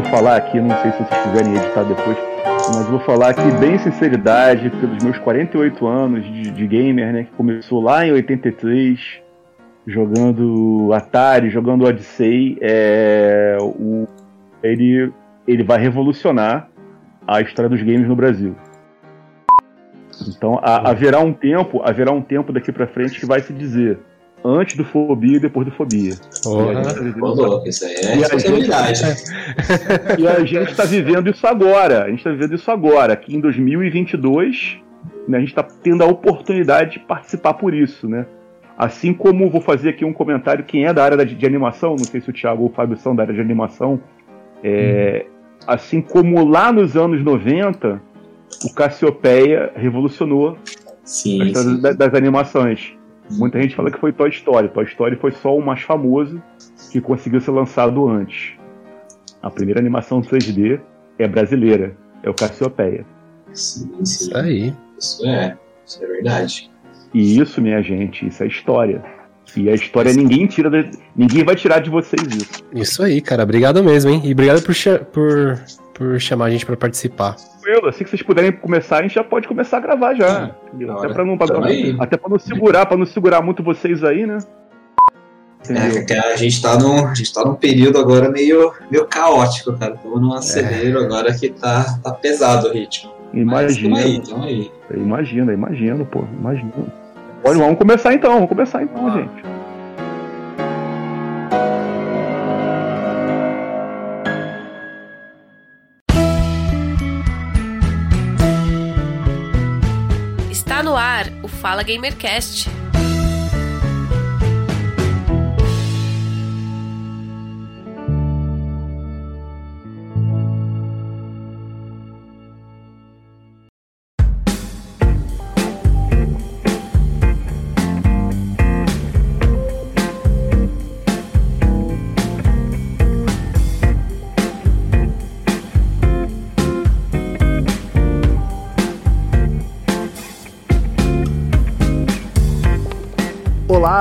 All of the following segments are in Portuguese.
vou falar aqui, não sei se vocês quiserem editar depois, mas vou falar aqui bem sinceridade, pelos meus 48 anos de, de gamer, né, que começou lá em 83, jogando Atari, jogando Odyssey, é, o, ele, ele vai revolucionar a história dos games no Brasil. Então a, haverá um tempo, haverá um tempo daqui para frente que vai se dizer antes do fobia e depois do fobia. Oh, isso aí é responsabilidade. e a gente está vivendo isso agora. A gente está vivendo isso agora, aqui em 2022. Né, a gente está tendo a oportunidade de participar por isso, né? Assim como vou fazer aqui um comentário, quem é da área de, de animação, não sei se o Thiago ou o Fábio são da área de animação, é, hum. assim como lá nos anos 90, o Cassiopeia revolucionou sim, a sim. Das, das animações. Muita gente fala que foi Toy Story. Toy Story foi só o mais famoso que conseguiu ser lançado antes. A primeira animação 3D é brasileira, é o Cassiopeia. Sim, sim. Isso aí. Isso é, isso é verdade. E isso, minha gente, isso é história. E a história ninguém tira, de... ninguém vai tirar de vocês isso. Isso aí, cara. Obrigado mesmo, hein? E obrigado por, por, por chamar a gente para participar tranquilo. Assim que vocês puderem começar, a gente já pode começar a gravar já. até para não, pra, até pra não segurar, para não segurar muito vocês aí, né? É, a gente tá num, a gente tá num período agora meio, meio caótico, cara. Estamos num acelero é. agora que tá, tá pesado o ritmo. Imagina. Aí, aí. Imagina, imagino, pô. Imagina. Pode, vamos começar então, vamos começar então, ah. gente. Fala Gamercast.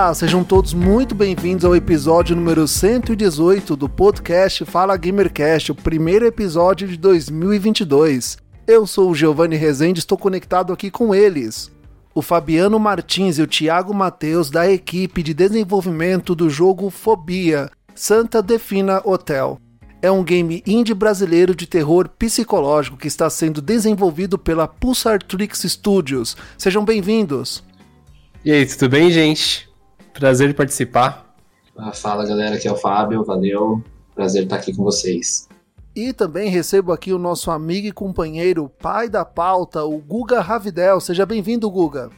Olá, sejam todos muito bem-vindos ao episódio número 118 do podcast Fala Gamercast, o primeiro episódio de 2022. Eu sou o Giovanni Rezende, estou conectado aqui com eles. O Fabiano Martins e o Thiago Matheus da equipe de desenvolvimento do jogo Fobia, Santa Defina Hotel. É um game indie brasileiro de terror psicológico que está sendo desenvolvido pela Pulsar Tricks Studios. Sejam bem-vindos. E aí, tudo bem, gente? Prazer de participar. Ah, fala galera, aqui é o Fábio, valeu. Prazer estar aqui com vocês. E também recebo aqui o nosso amigo e companheiro, pai da pauta, o Guga Ravidel. Seja bem-vindo, Guga.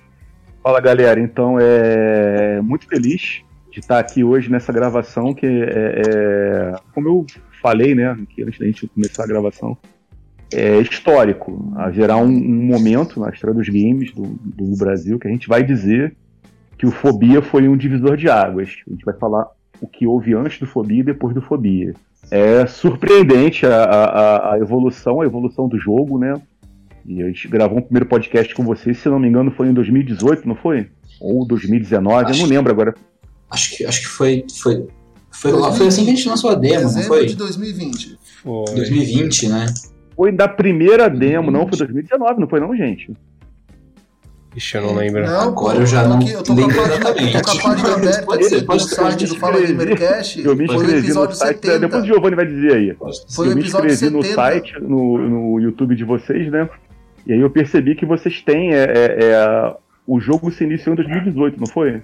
Fala galera, então é muito feliz de estar aqui hoje nessa gravação que é, é como eu falei, né, que antes da gente começar a gravação, é histórico. Haverá um, um momento na história dos games do, do Brasil que a gente vai dizer que o Fobia foi um divisor de águas. A gente vai falar o que houve antes do Fobia e depois do Fobia. É surpreendente a, a, a evolução, a evolução do jogo, né? E a gente gravou um primeiro podcast com vocês, se não me engano, foi em 2018, não foi? Ou 2019, acho eu não lembro agora. Acho que, acho que foi, foi, foi, foi assim que a gente lançou a demo, não foi? de 2020. Foi. 2020, né? Foi da primeira demo, não foi 2019, não foi não, gente? Ixi, eu não lembro. Não, Agora eu já não eu tô lembro exatamente. Eu tô com a página aberta pode ser, pode ser, site do Fala Gamercast. Eu me inscrevi no site, 70. depois o Giovanni vai dizer aí. Foi eu me inscrevi no site, no, no YouTube de vocês, né? E aí eu percebi que vocês têm. É, é, é, o jogo se iniciou em 2018, não foi?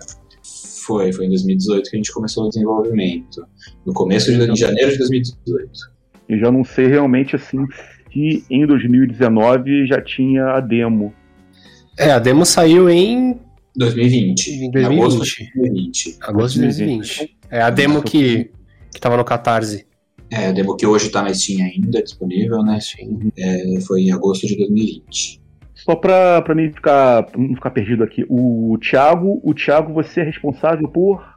Foi, foi em 2018 que a gente começou o desenvolvimento. No começo de, de janeiro de 2018. E já não sei realmente assim se em 2019 já tinha a demo. É, a demo saiu em 2020. Em 2020. Agosto de 2020. Agosto de 2020. É a demo que, que tava no Catarse. É, a demo que hoje tá na Steam ainda, disponível, né? Sim. É, foi em agosto de 2020. Só pra, pra mim ficar, não ficar perdido aqui, o Thiago, o Thiago, você é responsável por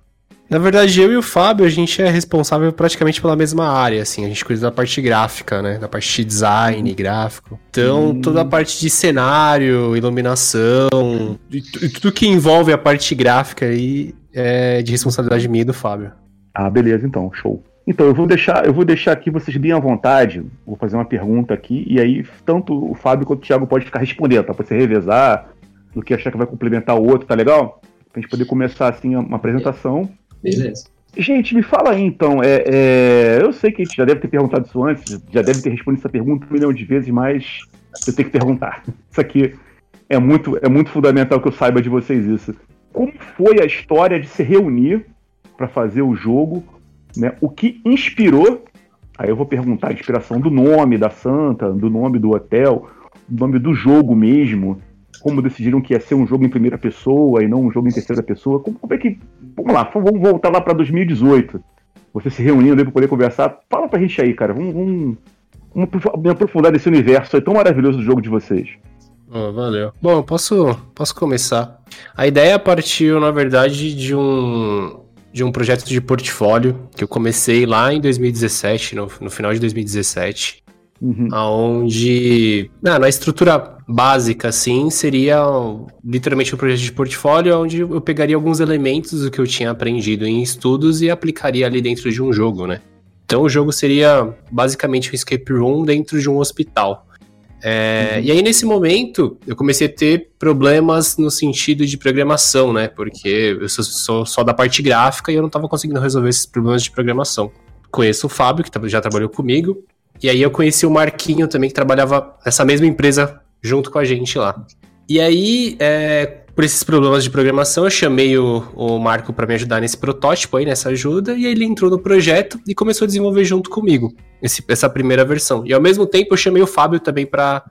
na verdade, eu e o Fábio, a gente é responsável praticamente pela mesma área, assim. A gente cuida da parte gráfica, né? Da parte de design, gráfico. Então, hum. toda a parte de cenário, iluminação, e, e tudo que envolve a parte gráfica aí é de responsabilidade minha e do Fábio. Ah, beleza, então, show. Então, eu vou deixar, eu vou deixar aqui vocês bem à vontade. Vou fazer uma pergunta aqui, e aí tanto o Fábio quanto o Thiago pode ficar respondendo, tá? Pra você revezar, do que achar que vai complementar o outro, tá legal? Pra gente poder começar assim uma apresentação. Beleza. Gente, me fala aí então. É, é, eu sei que a gente já deve ter perguntado isso antes, já deve ter respondido essa pergunta um milhão de vezes, mas eu tenho que perguntar. Isso aqui é muito, é muito fundamental que eu saiba de vocês isso. Como foi a história de se reunir para fazer o jogo? Né? O que inspirou? Aí eu vou perguntar a inspiração do nome da Santa, do nome do hotel, do nome do jogo mesmo como decidiram que ia ser um jogo em primeira pessoa e não um jogo em terceira pessoa. Como, como é que. Vamos lá, vamos voltar lá para 2018. Você se reunindo para poder conversar. Fala pra gente aí, cara. Vamos, vamos, vamos aprofundar nesse universo aí tão maravilhoso do jogo de vocês. Oh, valeu. Bom, posso, posso começar. A ideia partiu, na verdade, de um, de um projeto de portfólio que eu comecei lá em 2017, no, no final de 2017. Uhum. Onde, ah, na estrutura básica, assim, seria literalmente um projeto de portfólio onde eu pegaria alguns elementos do que eu tinha aprendido em estudos e aplicaria ali dentro de um jogo, né? Então o jogo seria basicamente um escape room dentro de um hospital. É, uhum. E aí, nesse momento, eu comecei a ter problemas no sentido de programação, né? Porque eu sou, sou só da parte gráfica e eu não estava conseguindo resolver esses problemas de programação. Conheço o Fábio, que já trabalhou comigo, e aí eu conheci o Marquinho também, que trabalhava nessa mesma empresa junto com a gente lá. E aí, é, por esses problemas de programação, eu chamei o, o Marco para me ajudar nesse protótipo aí, nessa ajuda, e ele entrou no projeto e começou a desenvolver junto comigo esse, essa primeira versão. E ao mesmo tempo eu chamei o Fábio também para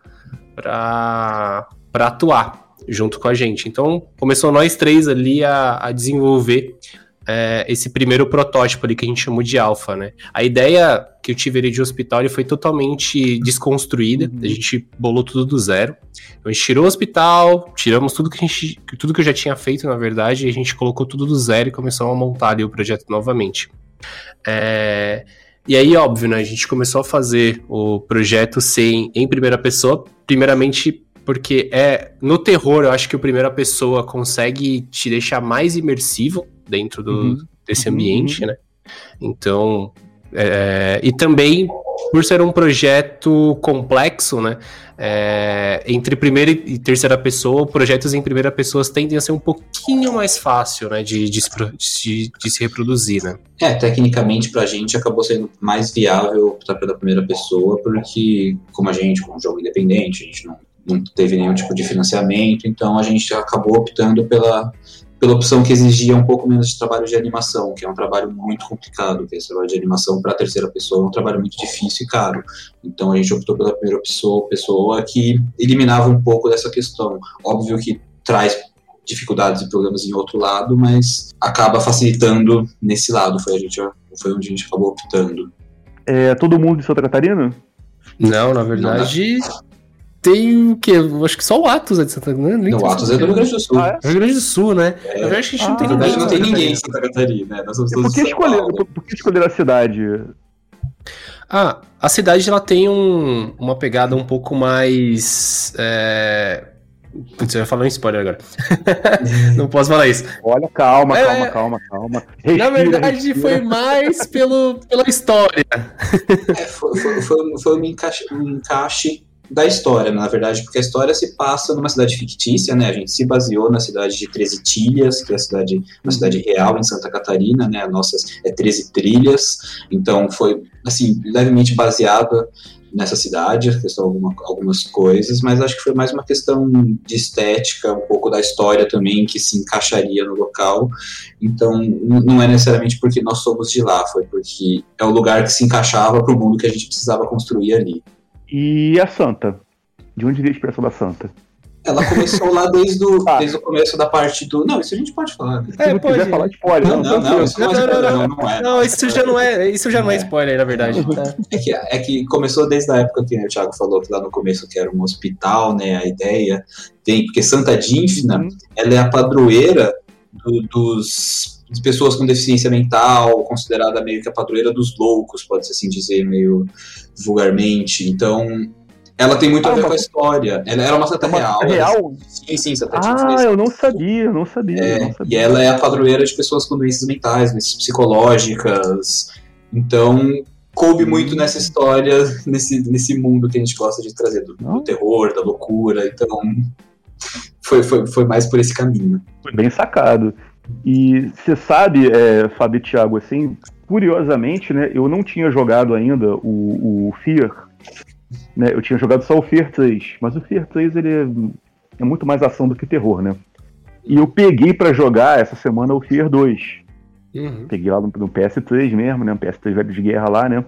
atuar junto com a gente. Então começou nós três ali a, a desenvolver é, esse primeiro protótipo ali que a gente chamou de alfa, né? A ideia que eu tive ali de hospital foi totalmente desconstruída, uhum. a gente bolou tudo do zero. Então, a gente tirou o hospital, tiramos tudo que a gente, tudo que eu já tinha feito, na verdade, e a gente colocou tudo do zero e começou a montar ali o projeto novamente. É, e aí, óbvio, né? A gente começou a fazer o projeto sem em primeira pessoa, primeiramente porque é no terror, eu acho que o primeira pessoa consegue te deixar mais imersivo dentro do, uhum. desse ambiente, uhum. né? Então, é, e também por ser um projeto complexo, né? É, entre primeira e terceira pessoa, projetos em primeira pessoa tendem a ser um pouquinho mais fácil, né? De, de, de, de se reproduzir, né? É, tecnicamente pra gente acabou sendo mais viável optar pela primeira pessoa, porque como a gente, como um jogo independente, a gente não não teve nenhum tipo de financiamento, então a gente acabou optando pela, pela opção que exigia um pouco menos de trabalho de animação, que é um trabalho muito complicado, que esse trabalho de animação para a terceira pessoa é um trabalho muito difícil e caro. Então a gente optou pela primeira pessoa, pessoa que eliminava um pouco dessa questão. Óbvio que traz dificuldades e problemas em outro lado, mas acaba facilitando nesse lado. Foi, a gente, foi onde a gente acabou optando. É todo mundo de Santa Catarina? Não, na verdade, não, tem o quê? Acho que só o Atos é de Santa Catarina. Não, o Atos é do Rio Grande do Sul. Ah, é? Rio Grande do Sul, né? É. Eu acho que a gente ah, não tem ninguém. Não tem ninguém em Santa Catarina. Né? Nós por, que escolher, por, por, que escolher a cidade? Ah, a cidade ela tem um, uma pegada um pouco mais. É... Putz, eu ia falar um spoiler agora. não posso falar isso. Olha, calma, calma, é... calma, calma. Respira, Na verdade, respira. foi mais pelo, pela história. É, foi, foi, foi, foi um encaixe, um encaixe da história, na verdade, porque a história se passa numa cidade fictícia, né? A gente se baseou na cidade de Treze Tilhas, que é a cidade, uma cidade real em Santa Catarina, né? A nossa é Treze Trilhas, então foi assim levemente baseada nessa cidade, questão alguma, algumas coisas, mas acho que foi mais uma questão de estética, um pouco da história também que se encaixaria no local. Então, não é necessariamente porque nós somos de lá, foi porque é o lugar que se encaixava para o mundo que a gente precisava construir ali. E a Santa? De onde veio a expressão da Santa? Ela começou lá desde o, ah. desde o começo da parte do. Não, isso a gente pode falar. Né? É, Se pode. quiser falar spoiler. Não, não, não, isso não, não, não, não, não, é. Não, isso já não é, isso já não é, é spoiler, na verdade. É que, é que começou desde a época que né, o Thiago falou que lá no começo que era um hospital, né? A ideia. Tem, porque Santa Dínfina, uhum. ela é a padroeira do, dos de pessoas com deficiência mental, considerada meio que a padroeira dos loucos, pode-se assim dizer, meio vulgarmente. Então, ela tem muito ah, a ver com a história. Ela era uma santa real. real? Sim, sim, santa Ah, eu não sabia, eu não sabia, é, não sabia. E ela é a padroeira de pessoas com doenças mentais, doenças psicológicas. Então, coube muito nessa história, nesse, nesse mundo que a gente gosta de trazer, do, do terror, da loucura. Então, foi, foi, foi mais por esse caminho. Foi bem sacado. E você sabe, é, Fábio e Thiago, assim, curiosamente, né, eu não tinha jogado ainda o, o Fear. Né, eu tinha jogado só o Fear 3, mas o Fear 3 ele é, é muito mais ação do que terror, né? E eu peguei para jogar essa semana o Fear 2. Uhum. Peguei lá no, no, PS3 mesmo, né? Um PS3 velho de guerra lá, né?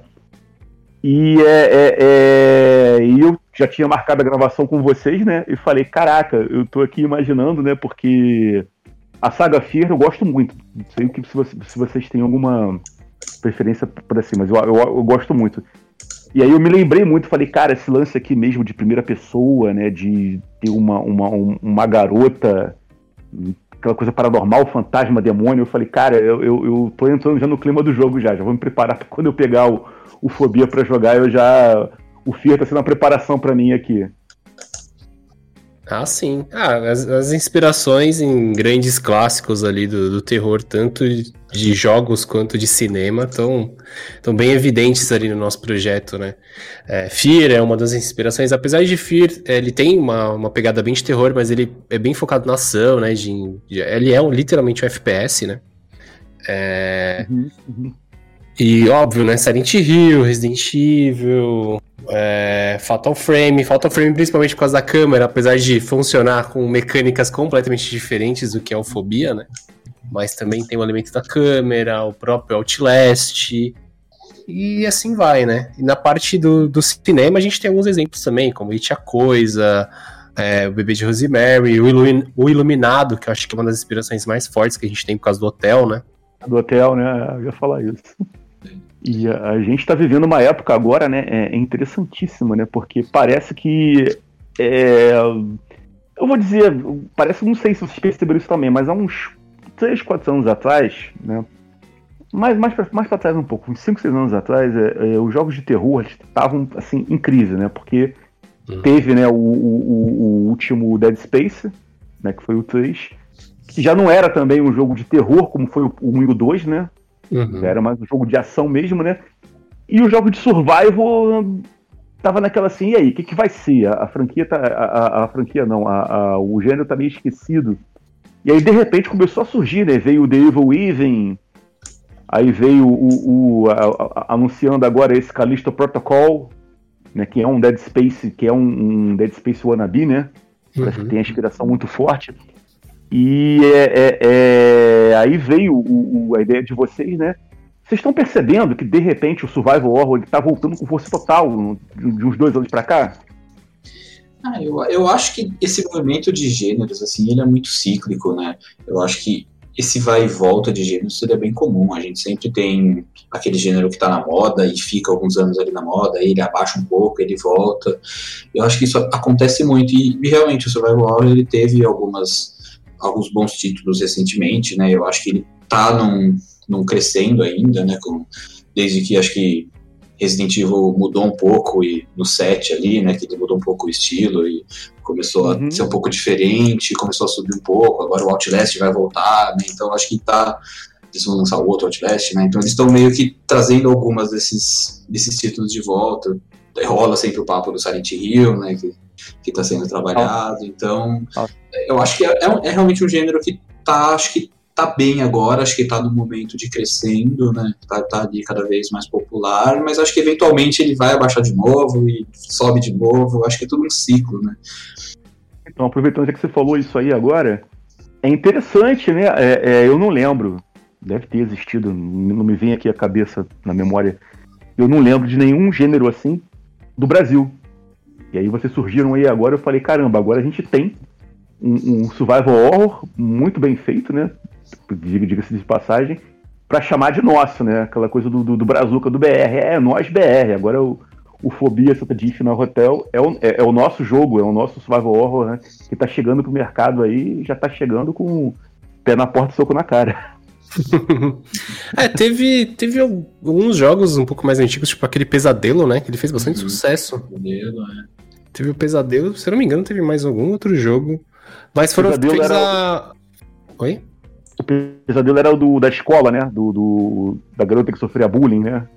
E, é, é, é, e eu já tinha marcado a gravação com vocês, né? E falei, caraca, eu tô aqui imaginando, né? Porque a saga Fear eu gosto muito. Não sei que, se, você, se vocês têm alguma preferência por assim, mas eu, eu, eu, gosto muito. E aí eu me lembrei muito, falei, cara, esse lance aqui mesmo de primeira pessoa, né? De ter uma, uma, uma garota aquela coisa paranormal, fantasma, demônio. Eu falei, cara, eu, eu, eu tô entrando já no clima do jogo já. Já vou me preparar pra quando eu pegar o, o Fobia para jogar, eu já. O Fear tá sendo uma preparação para mim aqui. Ah, sim. Ah, as, as, inspirações em grandes clássicos ali do, do terror, tanto de jogos quanto de cinema, estão tão bem evidentes ali no nosso projeto, né? É, Fear é uma das inspirações, apesar de Fear, ele tem uma, uma pegada bem de terror, mas ele é bem focado na ação, né? De, de ele é um, literalmente um FPS, né? É... Uhum, uhum. E óbvio, né? Silent Hill, Resident Evil, é, Fatal Frame. Fatal Frame principalmente por causa da câmera, apesar de funcionar com mecânicas completamente diferentes do que é o Fobia, né? Mas também tem o elemento da câmera, o próprio Outlast. E assim vai, né? E na parte do, do cinema a gente tem alguns exemplos também, como It a Coisa, é, o Bebê de Rosemary, o, Ilumin, o Iluminado, que eu acho que é uma das inspirações mais fortes que a gente tem por causa do hotel, né? Do hotel, né? Eu ia falar isso. E a, a gente está vivendo uma época agora, né? É, é, interessantíssima, né? Porque parece que. É, eu vou dizer, parece, não sei se vocês perceberam isso também, mas há uns 3, 4 anos atrás, né? Mais, mais, pra, mais pra trás um pouco, uns 5, 6 anos atrás, é, é, os jogos de terror estavam assim, em crise, né? Porque uhum. teve né, o, o, o, último Dead Space, né, que foi o 3, que já não era também um jogo de terror, como foi o, o 1 e o 2, né? Uhum. Era mais um jogo de ação mesmo, né? E o jogo de survival tava naquela assim, e aí, o que, que vai ser? A, a franquia tá. A, a, a franquia não, a, o gênero tá meio esquecido. E aí, de repente, começou a surgir, né? Veio o The Evil Even, aí veio o, o anunciando agora esse Callisto Protocol, né? Que é um Dead Space, que é um, um Dead Space wannabe, né? Parece que uhum. tem a inspiração muito forte. E é, é, é, aí veio o, o, a ideia de vocês, né? Vocês estão percebendo que de repente o survival horror está voltando com força total de uns dois anos para cá? Ah, eu, eu acho que esse movimento de gêneros assim ele é muito cíclico, né? Eu acho que esse vai e volta de gêneros seria bem comum. A gente sempre tem aquele gênero que está na moda e fica alguns anos ali na moda, ele abaixa um pouco, ele volta. Eu acho que isso acontece muito e, e realmente o survival horror ele teve algumas alguns bons títulos recentemente, né? Eu acho que ele tá num, num crescendo ainda, né? Com, desde que acho que Resident Evil mudou um pouco e no set ali, né? Que ele mudou um pouco o estilo e começou uhum. a ser um pouco diferente, começou a subir um pouco. Agora o Outlast vai voltar, né? Então acho que tá eles vão lançar o outro Outlast, né? Então eles estão meio que trazendo algumas desses desses títulos de volta. Rola sempre o papo do Silent Hill, né? Que que está sendo trabalhado. Então, eu acho que é, é, é, realmente um gênero que tá, acho que tá bem agora, acho que está no momento de crescendo, né? Tá, tá ali cada vez mais popular, mas acho que eventualmente ele vai abaixar de novo e sobe de novo. Acho que é tudo um ciclo, né? Então, aproveitando que você falou isso aí agora, é interessante, né? É, é, eu não lembro, deve ter existido, não me vem aqui a cabeça na memória. Eu não lembro de nenhum gênero assim do Brasil. E aí vocês surgiram aí agora, eu falei, caramba, agora a gente tem um, um survival horror muito bem feito, né? Diga-se de passagem, para chamar de nosso, né? Aquela coisa do, do, do Brazuca do BR. É, nós BR. Agora o, o Fobia Santa Diff no Hotel é o, é, é, o nosso jogo, é o nosso survival horror, né? Que tá chegando pro mercado aí já tá chegando com pé na porta e soco na cara. é, teve, teve alguns jogos um pouco mais antigos, tipo aquele Pesadelo, né? Que ele fez bastante uhum. sucesso. Pesadelo, é. Teve o Pesadelo, se eu não me engano, teve mais algum outro jogo. Mas foram feitos era... Oi? O pesadelo era o do, da escola, né? Do, do, da garota que sofria bullying, né?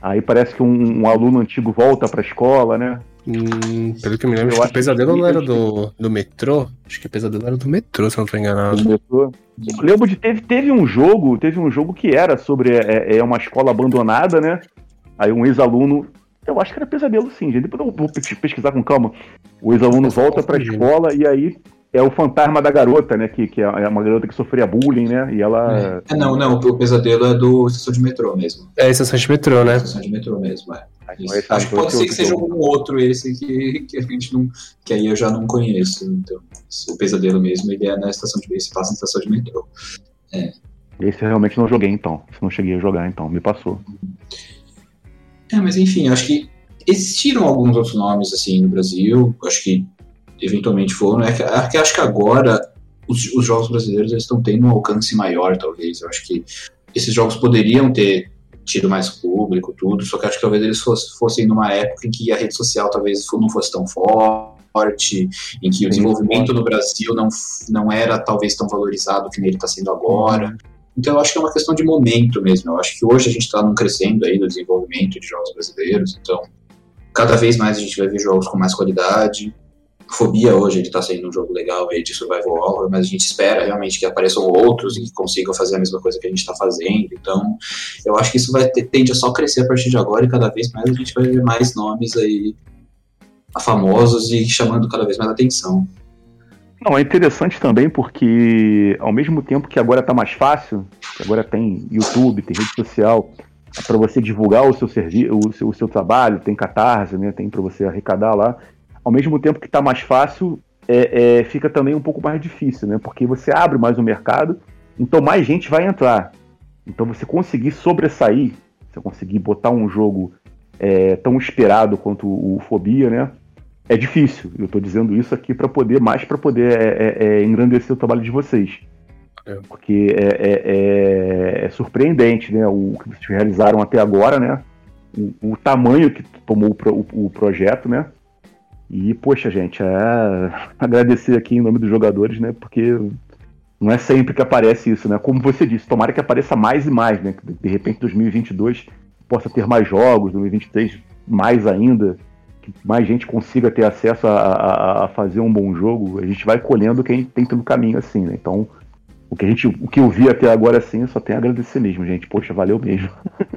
Aí parece que um, um aluno antigo volta pra escola, né? Hum, pelo que eu me lembro, acho que o pesadelo não era do, do metrô. Acho que o pesadelo era do metrô, se eu não tô enganado. Do metrô. Eu lembro de teve, teve um jogo, teve um jogo que era sobre é, é uma escola abandonada, né? Aí um ex-aluno. Eu acho que era pesadelo sim, gente. Depois eu vou pesquisar com calma. O ex-aluno volta pra escola e aí é o fantasma da garota, né? Que, que é, é uma garota que sofria bullying, né? E ela. É, não, não, o pesadelo é do estação de metrô mesmo. É, estação de metrô, né? Estação de metrô mesmo, é. Acho que pode ser que seja um outro esse que, que a gente não. Que aí eu já não conheço. Então, o pesadelo mesmo, ele é na estação de metrô, se passa na estação de metrô. É. Esse eu realmente não joguei então. Se não cheguei a jogar, então, me passou. É, mas enfim, acho que existiram alguns outros nomes assim no Brasil. Acho que eventualmente foram. É que, acho que agora os, os, jogos brasileiros eles estão tendo um alcance maior, talvez. Eu acho que esses jogos poderiam ter tido mais público, tudo, só que acho que talvez eles fosse, fossem numa época em que a rede social talvez não fosse tão forte, em que o desenvolvimento no Brasil não, não era talvez tão valorizado que ele está sendo agora. Então eu acho que é uma questão de momento mesmo. Eu acho que hoje a gente está num crescendo aí no desenvolvimento de jogos brasileiros, então cada vez mais a gente vai ver jogos com mais qualidade, Fobia hoje ele está sendo um jogo legal aí de survival horror, mas a gente espera realmente que apareçam outros e que consigam fazer a mesma coisa que a gente está fazendo. Então, eu acho que isso vai ter, tende a só crescer a partir de agora e cada vez mais a gente vai ver mais nomes aí famosos e chamando cada vez mais atenção. Não, é interessante também porque ao mesmo tempo que agora está mais fácil, agora tem YouTube, tem rede social, para você divulgar o seu serviço, o seu, o seu trabalho, tem Catarse, né, tem para você arrecadar lá ao mesmo tempo que está mais fácil, é, é, fica também um pouco mais difícil, né? Porque você abre mais o mercado, então mais gente vai entrar. Então você conseguir sobressair, você conseguir botar um jogo é, tão esperado quanto o, Fobia, né? É difícil. Eu estou dizendo isso aqui para poder mais para poder é, é, é, engrandecer o trabalho de vocês. Porque é, surpreendente, né? O que vocês realizaram até agora, né? O, o tamanho que tomou o, o, o projeto, né? E, poxa, gente, é agradecer aqui em nome dos jogadores, né? Porque não é sempre que aparece isso, né? Como você disse, tomara que apareça mais e mais, né? Que de repente 2022 possa ter mais jogos, 2023 mais ainda, que mais gente consiga ter acesso a, a, a fazer um bom jogo. A gente vai colhendo quem tem pelo caminho assim, né? Então, o que a gente, o que eu vi até agora assim, só tem a agradecer mesmo, gente. Poxa, valeu mesmo.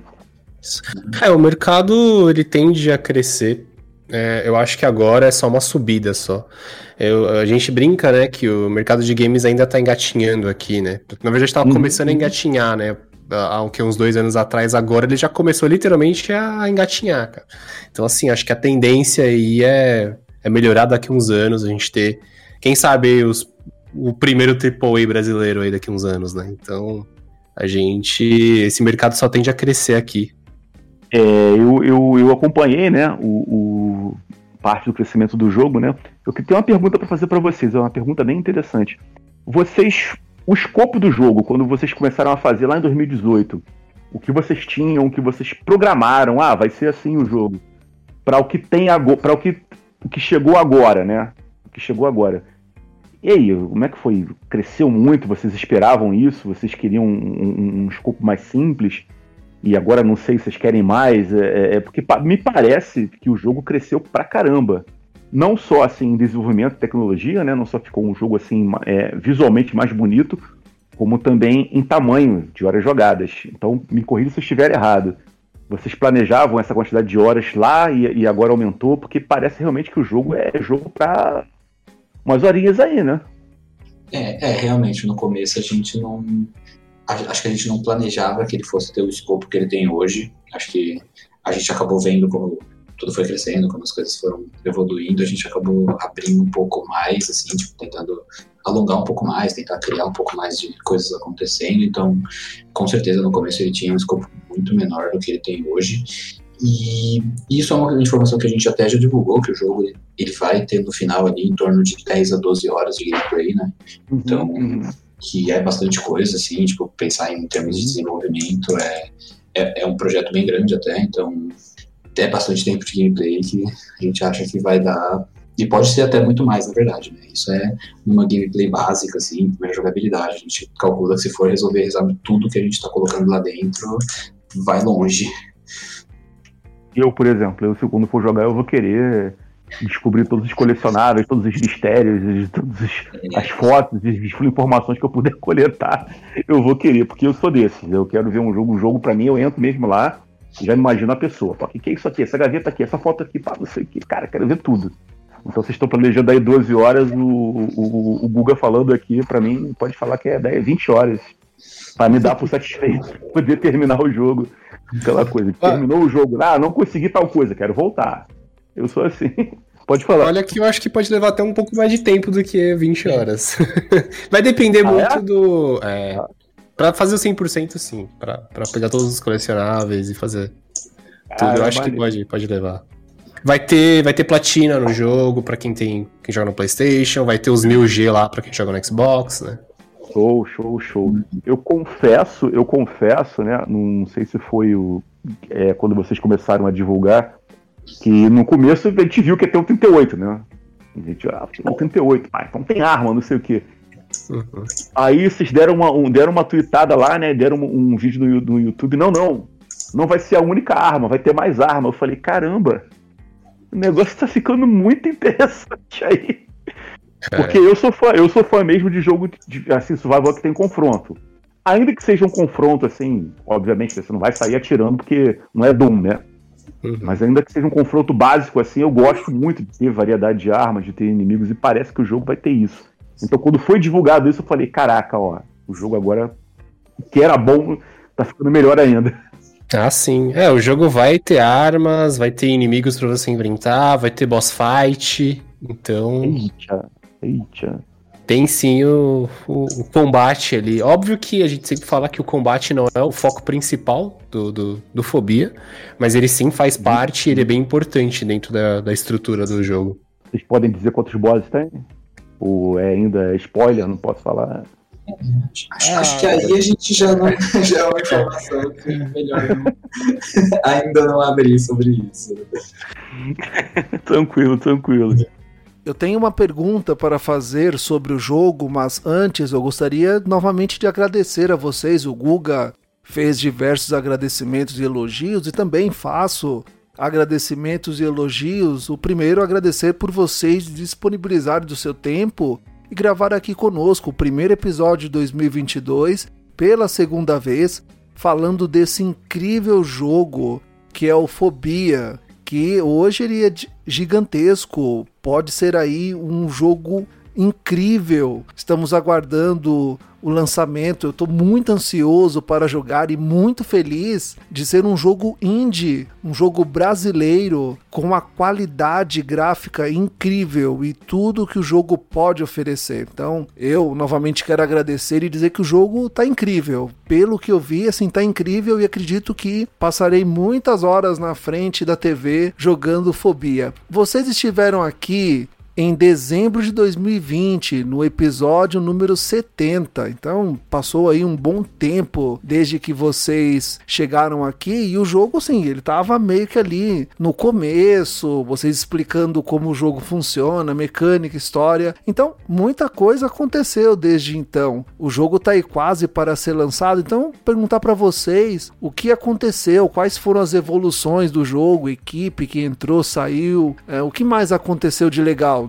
É, o mercado ele tende a crescer é, eu acho que agora é só uma subida só. Eu, a gente brinca, né, que o mercado de games ainda tá engatinhando aqui, né? Na verdade, estava uhum. começando a engatinhar, né? Há uns dois anos atrás, agora ele já começou literalmente a engatinhar, cara. Então, assim, acho que a tendência aí é, é melhorar daqui uns anos, a gente ter, quem sabe, os, o primeiro AAA brasileiro aí daqui uns anos, né? Então, a gente. Esse mercado só tende a crescer aqui. É, eu, eu, eu, acompanhei, né, o, o, parte do crescimento do jogo, né. Eu tenho uma pergunta para fazer para vocês, é uma pergunta bem interessante. Vocês, o escopo do jogo, quando vocês começaram a fazer lá em 2018, o que vocês tinham, o que vocês programaram, ah, vai ser assim o jogo, para o que tem agora, para o que, o que chegou agora, né? O que chegou agora. E aí, como é que foi? Cresceu muito? Vocês esperavam isso? Vocês queriam um, um, um escopo mais simples? e agora não sei se vocês querem mais, é, é, é porque me parece que o jogo cresceu pra caramba. Não só assim em desenvolvimento de tecnologia, né? Não só ficou um jogo assim é, visualmente mais bonito, como também em tamanho de horas jogadas. Então me corrija se eu estiver errado. Vocês planejavam essa quantidade de horas lá e, e agora aumentou, porque parece realmente que o jogo é jogo para umas horinhas aí, né? É, é, realmente, no começo a gente não, acho que a gente não planejava que ele fosse ter o escopo que ele tem hoje. Acho que a gente acabou vendo como tudo foi crescendo, como as coisas foram evoluindo, a gente acabou abrindo um pouco mais, assim, tipo, tentando alongar um pouco mais, tentar criar um pouco mais de coisas acontecendo. Então, com certeza, no começo ele tinha um escopo muito menor do que ele tem hoje. E isso é uma informação que a gente até já divulgou, que o jogo ele vai ter no final ali em torno de 10 a 12 horas de gameplay, né? Uhum, então, uhum que é bastante coisa, assim, tipo, pensar em termos de desenvolvimento é, é, é um projeto bem grande até, então é bastante tempo de gameplay que a gente acha que vai dar E pode ser até muito mais, na verdade, né? Isso é uma gameplay básica, assim, primeira jogabilidade. A gente calcula que se for resolver tudo que a gente está colocando lá dentro, vai longe. Eu, por exemplo, eu, se quando for jogar, eu vou querer descobrir todos os colecionáveis, todos os mistérios, todas as fotos, as informações que eu puder coletar, eu vou querer, porque eu sou desses. Eu quero ver um jogo, um jogo para mim, eu entro mesmo lá, já imagino a pessoa. O que, que é isso aqui? Essa gaveta aqui, essa foto aqui, pá, não sei o que. Cara, quero ver tudo. Então vocês estão planejando aí 12 horas, o, o, o Guga falando aqui, para mim, pode falar que é 10, 20 horas. para me dar por satisfeito, poder terminar o jogo. Aquela coisa. Terminou o jogo, ah, não consegui tal coisa, quero voltar. Eu sou assim. Pode falar. Olha que eu acho que pode levar até um pouco mais de tempo do que 20 horas. Vai depender ah, muito é? do. É, pra fazer o 100%, sim. Pra, pra pegar todos os colecionáveis e fazer tudo. Ah, eu acho que pode, pode levar. Vai ter, vai ter platina no jogo para quem tem quem joga no PlayStation, vai ter os 1000G lá para quem joga no Xbox, né? Show, show, show. Eu confesso, eu confesso, né? Não sei se foi o é, quando vocês começaram a divulgar que no começo a gente viu que ia ter um 38, né? A gente, ah, tem um 38, ah, então tem arma, não sei o quê. Uhum. Aí vocês deram uma, um, deram uma tweetada lá, né? Deram um, um vídeo no, no YouTube. Não, não. Não vai ser a única arma, vai ter mais arma. Eu falei, caramba, o negócio tá ficando muito interessante aí. É. Porque eu sou fã, eu sou fã mesmo de jogo de, assim, survival que tem confronto. Ainda que seja um confronto, assim, obviamente, você não vai sair atirando porque não é Doom, né? Uhum. Mas ainda que seja um confronto básico, assim, eu gosto muito de ter variedade de armas, de ter inimigos, e parece que o jogo vai ter isso. Então, quando foi divulgado isso, eu falei: caraca, ó, o jogo agora, que era bom, tá ficando melhor ainda. Ah, sim. É, o jogo vai ter armas, vai ter inimigos para você enfrentar, vai ter boss fight. Então. Eita, eita. Tem sim o, o, o, combate ali. Óbvio que a gente sempre fala que o combate não é o foco principal do, do, do Fobia, mas ele sim faz parte e ele é bem importante dentro da, da estrutura do jogo. Vocês podem dizer quantos bosses tem? Ou é ainda spoiler, não posso falar? Acho, ah, acho, que aí a gente já não já é uma informação que é melhor não, ainda não abrir sobre isso. tranquilo, tranquilo. Eu tenho uma pergunta para fazer sobre o jogo, mas antes eu gostaria novamente de agradecer a vocês. O Guga fez diversos agradecimentos e elogios e também faço agradecimentos e elogios. O primeiro, agradecer por vocês disponibilizarem do seu tempo e gravar aqui conosco o primeiro episódio de 2022 pela segunda vez, falando desse incrível jogo que é o Fobia, que hoje ele é gigantesco, pode ser aí um jogo incrível. Estamos aguardando o lançamento. Eu estou muito ansioso para jogar e muito feliz de ser um jogo indie, um jogo brasileiro com uma qualidade gráfica incrível e tudo que o jogo pode oferecer. Então, eu novamente quero agradecer e dizer que o jogo está incrível. Pelo que eu vi, assim, tá incrível e acredito que passarei muitas horas na frente da TV jogando Fobia. Vocês estiveram aqui em dezembro de 2020, no episódio número 70. Então, passou aí um bom tempo desde que vocês chegaram aqui e o jogo, sim, ele tava meio que ali no começo, vocês explicando como o jogo funciona, mecânica, história. Então, muita coisa aconteceu desde então. O jogo tá aí quase para ser lançado, então perguntar para vocês o que aconteceu, quais foram as evoluções do jogo, equipe que entrou, saiu, é, o que mais aconteceu de legal?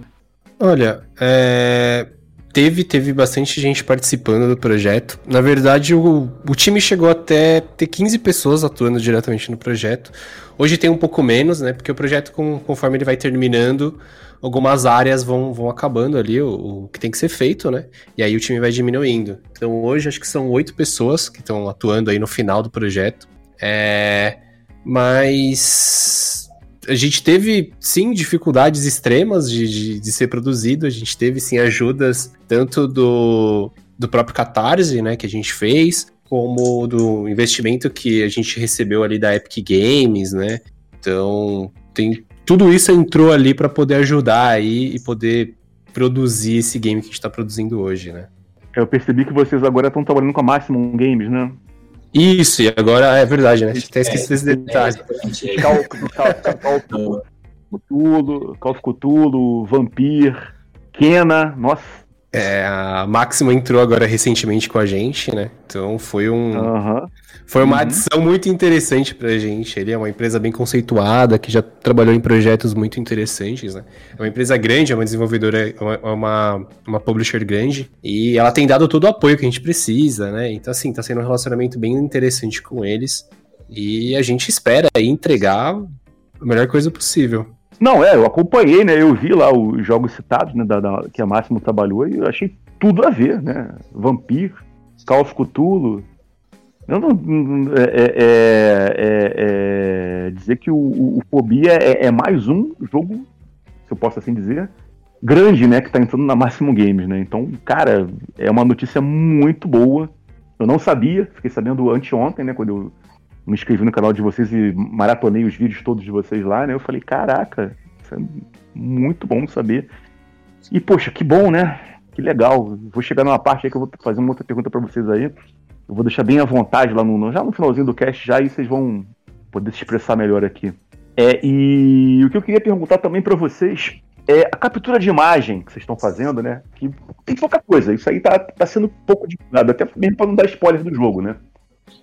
Olha, é... teve, teve bastante gente participando do projeto. Na verdade, o, o time chegou até ter 15 pessoas atuando diretamente no projeto. Hoje tem um pouco menos, né? Porque o projeto, com, conforme ele vai terminando, algumas áreas vão, vão acabando ali, o, o, que tem que ser feito, né? E aí o time vai diminuindo. Então hoje acho que são oito pessoas que estão atuando aí no final do projeto. É... Mas a gente teve, sim, dificuldades extremas de, de, de, ser produzido, a gente teve, sim, ajudas tanto do, do próprio Catarse, né, que a gente fez, como do investimento que a gente recebeu ali da Epic Games, né, então tem, tudo isso entrou ali para poder ajudar aí e poder produzir esse game que a gente está produzindo hoje, né. Eu percebi que vocês agora estão trabalhando com a Maximum Games, né? Isso, e agora é verdade, né? A gente até esqueci é, desse detalhe. É, Call of Cthulhu, Vampir, Kena, nossa. É, a Máxima entrou agora recentemente com a gente, né? Então foi um. Aham. Foi uma Uhum. adição muito interessante pra gente. Ele é uma empresa bem conceituada, que já trabalhou em projetos muito interessantes, né? É uma empresa grande, é uma desenvolvedora, é uma, é uma, uma publisher grande. E ela tem dado todo o apoio que a gente precisa, né? Então, assim, tá sendo um relacionamento bem interessante com eles. E a gente espera aí entregar a melhor coisa possível. Não, é, eu acompanhei, né? Eu vi lá os jogos citados, né? Da, da- que a Máximo trabalhou e eu achei tudo a ver, né? Vampir, of Cthulhu. Eu não, é, é- é- é- é dizer que o, o, é, é mais um jogo, se eu posso assim dizer, grande, né? Que tá entrando na Máximo Games, né? Então, cara, é uma notícia muito boa. Eu não sabia, fiquei sabendo anteontem, né? Quando eu me inscrevi no canal de vocês e maratonei os vídeos todos de vocês lá, né? Eu falei, caraca, isso é muito bom saber. E, poxa, que bom, né? Que legal. Vou chegar numa parte aí que eu vou fazer uma outra pergunta pra vocês aí. Eu vou deixar bem à vontade lá no, já no finalzinho do cast, já aí vocês vão poder se expressar melhor aqui. É, e o que eu queria perguntar também pra vocês é a captura de imagem que vocês estão fazendo, né? Que tem pouca coisa. Isso aí tá, tá sendo pouco divulgado, até mesmo pra não dar spoiler do jogo, né?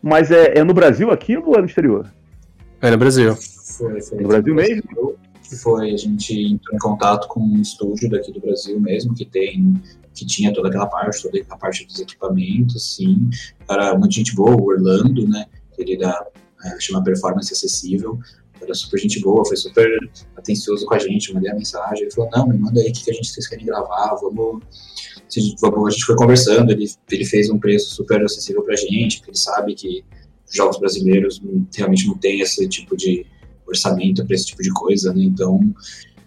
Mas é, é no Brasil aqui ou é no exterior? É no Brasil. Foi, foi. No Brasil mesmo? Que foi, a gente entrou em contato com um estúdio daqui do Brasil mesmo, que tem que tinha toda aquela parte, toda a parte dos equipamentos, sim. Era muita gente boa, o Orlando, né? Ele da, é, chama Performance Acessível. Era super gente boa, foi super atencioso com a gente, mandei a mensagem, ele falou, não, me manda aí o que, que a gente vocês querem gravar, vamos. A gente foi conversando, ele, ele fez um preço super acessível pra gente, porque ele sabe que jogos brasileiros realmente não tem esse tipo de orçamento para esse tipo de coisa, né? Então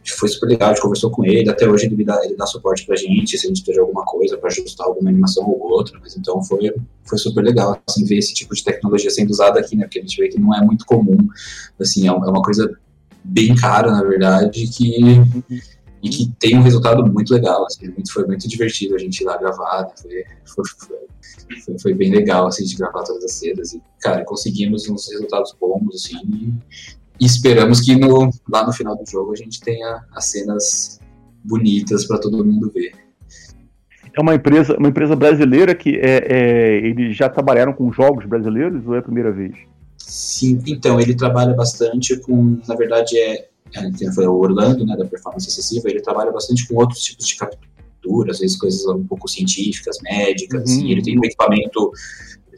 foi super legal, a gente conversou com ele, até hoje ele dá, ele dá suporte pra gente, se a gente precisar de alguma coisa para ajustar alguma animação ou outra, mas então foi, foi super legal, assim, ver esse tipo de tecnologia sendo usada aqui, né? Porque a gente vê que não é muito comum, assim, é é uma coisa bem cara, na verdade, que e que tem um resultado muito legal, assim, muito, foi muito divertido a gente ir lá gravar, foi, foi, foi, foi- bem legal, assim, de gravar todas as cenas, e, cara, conseguimos uns resultados bons, assim, e, esperamos que no, lá no final do jogo a gente tenha as cenas bonitas para todo mundo ver. É uma empresa, uma empresa brasileira que é, é, eles já trabalharam com jogos brasileiros ou é a primeira vez? Sim, então, ele trabalha bastante com, na verdade, é foi o Orlando, né, da Performance Acessível, ele trabalha bastante com outros tipos de captura, às vezes coisas um pouco científicas, médicas, Uhum. e ele tem um equipamento,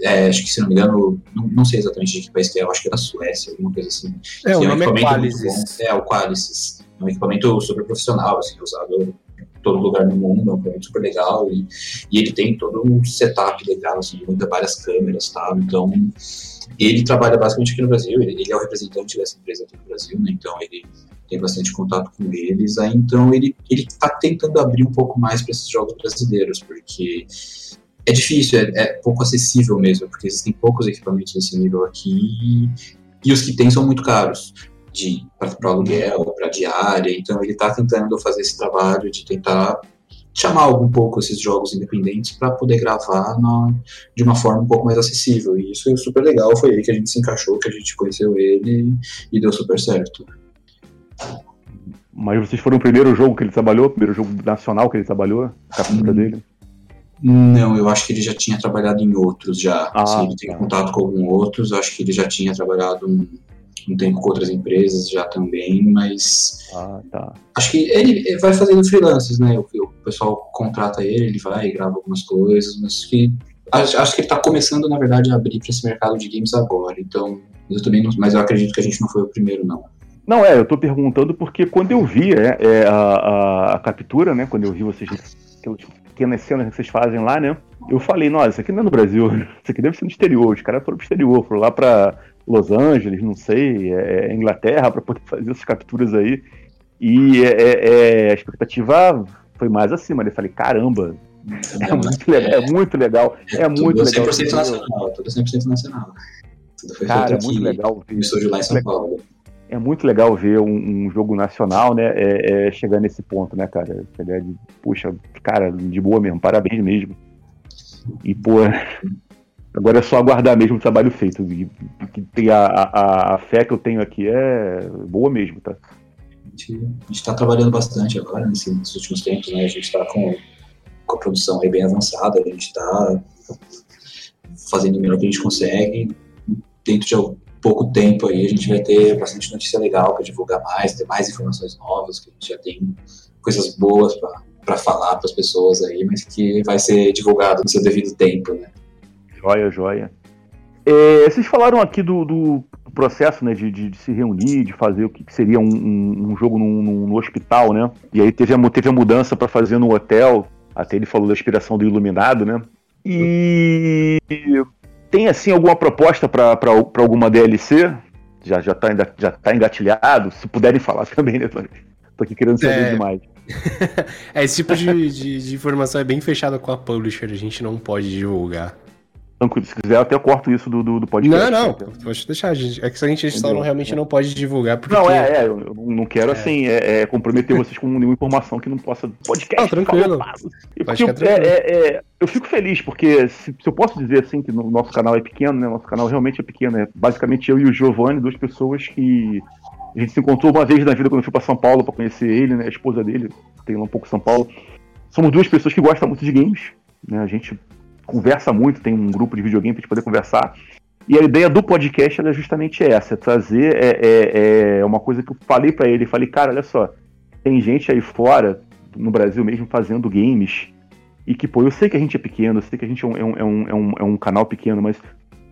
é, acho que se não me engano, não, não sei exatamente de que país que é, acho que é da Suécia, alguma coisa assim. É, o que um nome é. É, o Qualisys. É um equipamento super profissional, assim, usado em todo lugar no mundo, é um equipamento super legal e, e ele tem todo um setup legal, assim, muita várias câmeras, tá? Então, ele trabalha basicamente aqui no Brasil, ele, ele é o representante dessa empresa aqui no Brasil, né? Então, ele tem bastante contato com eles, aí então ele ele está tentando abrir um pouco mais para esses jogos brasileiros, porque é difícil, é, é pouco acessível mesmo, porque existem poucos equipamentos desse nível aqui e os que tem são muito caros para aluguel, para diária, então ele está tentando fazer esse trabalho de tentar chamar um pouco esses jogos independentes para poder gravar na, de uma forma um pouco mais acessível. E isso é super legal, foi aí que a gente se encaixou, que a gente conheceu ele e deu super certo. Mas vocês foram o primeiro jogo que ele trabalhou, o primeiro jogo nacional que ele trabalhou, a captura Hum. dele? Não, eu acho que ele já tinha trabalhado em outros já. Ah, assim, ele tem tá. contato com alguns outros, eu acho que ele já tinha trabalhado um, um tempo com outras empresas já também, mas Ah, tá. acho que ele vai fazendo freelances, né? O, o pessoal contrata ele, ele vai grava algumas coisas, mas que acho, acho que ele tá começando, na verdade, a abrir para esse mercado de games agora. Então, eu também não, mas eu acredito que a gente não foi o primeiro, não. Não, é, eu tô perguntando porque quando eu vi é, é, a, a- a captura, né? Quando eu vi vocês, aquelas pequenas cenas que vocês fazem lá, né? Eu falei, nossa, isso aqui não é no Brasil, isso aqui deve ser no exterior. Os caras foram pro exterior, foram lá pra Los Angeles, não sei, é, Inglaterra, pra poder fazer essas capturas aí. E é, é, é, a expectativa foi mais acima, né? Eu falei, caramba, é muito legal, é muito legal, é muito tudo legal. 100% nacional, tudo 100% nacional. Tudo foi Cara, é muito legal ver. estúdio lá em São Paulo. É muito legal ver um, um jogo nacional, né, é, é, chegar nesse ponto, né, cara? Chegar de, puxa, cara, de boa mesmo, parabéns mesmo. E, pô, agora é só aguardar mesmo o trabalho feito. E, tem a, a, a fé que eu tenho aqui é boa mesmo, tá? gente está trabalhando bastante agora, nesse, nesses últimos tempos, né? A gente está com, com a produção bem avançada, a gente está fazendo o melhor que a gente consegue. Dentro de pouco tempo aí a gente vai ter bastante notícia legal para divulgar mais, ter mais informações novas, que a gente já tem coisas boas para falar para as pessoas aí, mas que vai ser divulgado no seu devido tempo, né? Joia, joia. É, vocês falaram aqui do, do processo né, de, de, de, se reunir, de fazer o que seria um, um, um jogo no, no, no, hospital, né? E aí teve a, teve a mudança para fazer no hotel. Até ele falou da inspiração do Iluminado, né? E tem assim alguma proposta para alguma DLC? Já, já, tá, já tá engatilhado? Se puderem falar também, né? Tô, tô aqui querendo saber é... demais. é, esse tipo de, de, de, informação é bem fechada com a publisher, a gente não pode divulgar. Tranquilo, se quiser, eu até corto isso do, do, do podcast. Não, não, pode deixar, gente. É que a gente realmente não pode divulgar. Porque... Não, é, é, eu não quero, é. assim, é, é, comprometer vocês com nenhuma informação que não possa. Podcast. Não, tranquilo. Porque eu, é, é, é, eu fico feliz, porque se, se, eu posso dizer, assim, que no nosso canal é pequeno, né? Nosso canal realmente é pequeno. É basicamente eu e o Giovanni, duas pessoas que. A gente se encontrou uma vez na vida quando eu fui para São Paulo para conhecer ele, né? A esposa dele, tem lá um pouco São Paulo. Somos duas pessoas que gostam muito de games, né? A gente conversa muito, tem um grupo de videogame para gente poder conversar. E a ideia do podcast é justamente essa, é trazer é, é, é uma coisa que eu falei para ele, falei, cara, olha só, tem gente aí fora, no Brasil mesmo, fazendo games, e que, pô, eu sei que a gente é pequeno, eu sei que a gente é um, é um, é um, é um é canal pequeno, mas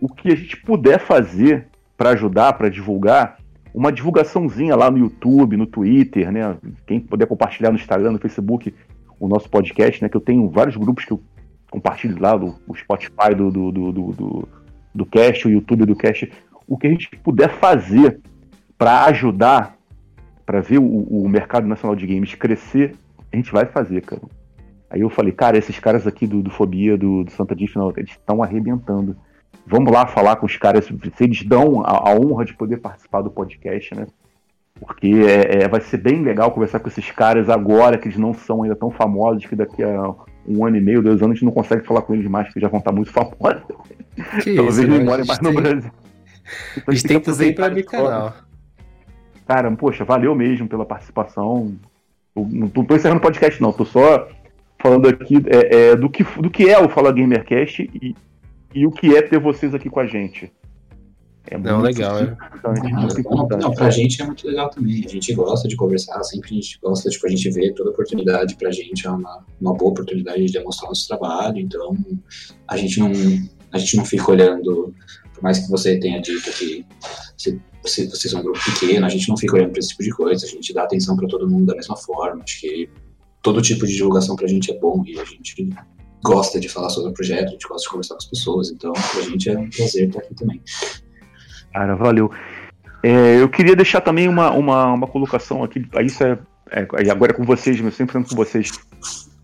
o que a gente puder fazer para ajudar, para divulgar, uma divulgaçãozinha lá no YouTube, no Twitter, né? Quem puder compartilhar no Instagram, no Facebook, o nosso podcast, né? Que eu tenho vários grupos que eu compartilhe lá do, o Spotify do, do, do, do, do cast, o YouTube do cast, o que a gente puder fazer para ajudar, para ver o, o, mercado nacional de games crescer, a gente vai fazer, cara. Aí eu falei, cara, esses caras aqui do, do Fobia, do, do Santa Diff, eles estão arrebentando. Vamos lá falar com os caras, se eles dão a, a honra de poder participar do podcast, né? Porque é, é, vai ser bem legal conversar com esses caras agora, que eles não são ainda tão famosos, que daqui a um ano e meio, dois anos, a gente não consegue falar com eles mais, porque já vão estar muito famosos. Talvez eles morem mais no Brasil. Então, a gente tem que fazer para abrir canal. Cara, poxa, valeu mesmo pela participação. Eu não tô encerrando o podcast, não. Tô só falando aqui é, é, do, que, do que é o Fala Gamercast e, e o que é ter vocês aqui com a gente. É não, legal, é. Importante. Não, pra gente é muito legal também. A gente gosta de conversar, sempre a gente gosta, tipo, a gente vê toda oportunidade pra gente é uma, uma boa oportunidade de demonstrar nosso trabalho, então a gente não, a gente não fica olhando, por mais que você tenha dito que se, se vocês são um grupo pequeno, a gente não fica olhando pra esse tipo de coisa, a gente dá atenção pra todo mundo da mesma forma. Acho que todo tipo de divulgação pra gente é bom e a gente gosta de falar sobre o projeto, a gente gosta de conversar com as pessoas, então pra gente é um prazer estar aqui também. Cara, valeu. É, eu queria deixar também uma, uma, uma colocação aqui, isso é, é agora é com vocês, meu, sempre falando com vocês.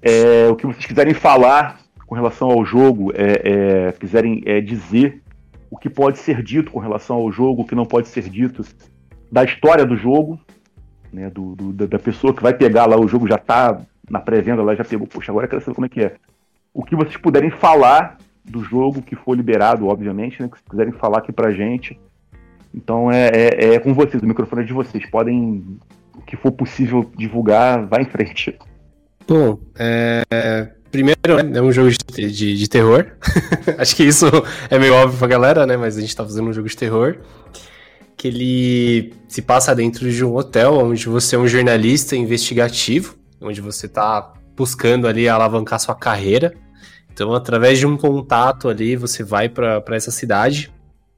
É, o que vocês quiserem falar com relação ao jogo, é, é, quiserem é, dizer o que pode ser dito com relação ao jogo, o que não pode ser dito, da história do jogo, né, do, do da pessoa que vai pegar lá o jogo, já está na pré-venda, lá já pegou, poxa, agora eu quero saber como é que é. O que vocês puderem falar do jogo que for liberado, obviamente, né, que se quiserem falar aqui pra gente, então é, é, é, com vocês, o microfone é de vocês. Podem, o que for possível divulgar, vá em frente. Bom, é, primeiro né, é um jogo de, de, de terror. Acho que isso é meio óbvio pra galera, né? Mas a gente tá fazendo um jogo de terror. Que ele se passa dentro de um hotel, onde você é um jornalista investigativo, onde você tá buscando ali alavancar sua carreira. Então, através de um contato ali, você vai para essa cidade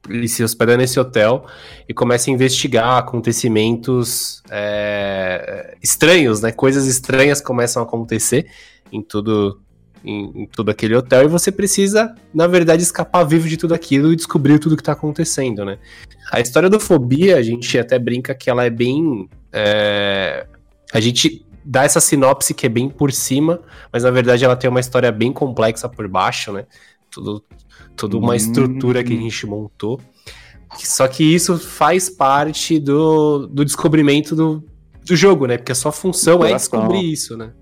ele se hospeda nesse hotel e começa a investigar acontecimentos é, estranhos, né? Coisas estranhas começam a acontecer em tudo, em, em todo aquele hotel e você precisa, na verdade, escapar vivo de tudo aquilo e descobrir tudo que está acontecendo, né? A história do Fobia, a gente até brinca que ela é bem... É, a gente dá essa sinopse que é bem por cima, mas na verdade ela tem uma história bem complexa por baixo, né? Tudo, toda uma estrutura que a hum. gente montou. Só que isso faz parte do, do descobrimento do, do jogo, né? Porque a sua função é descobrir isso, né?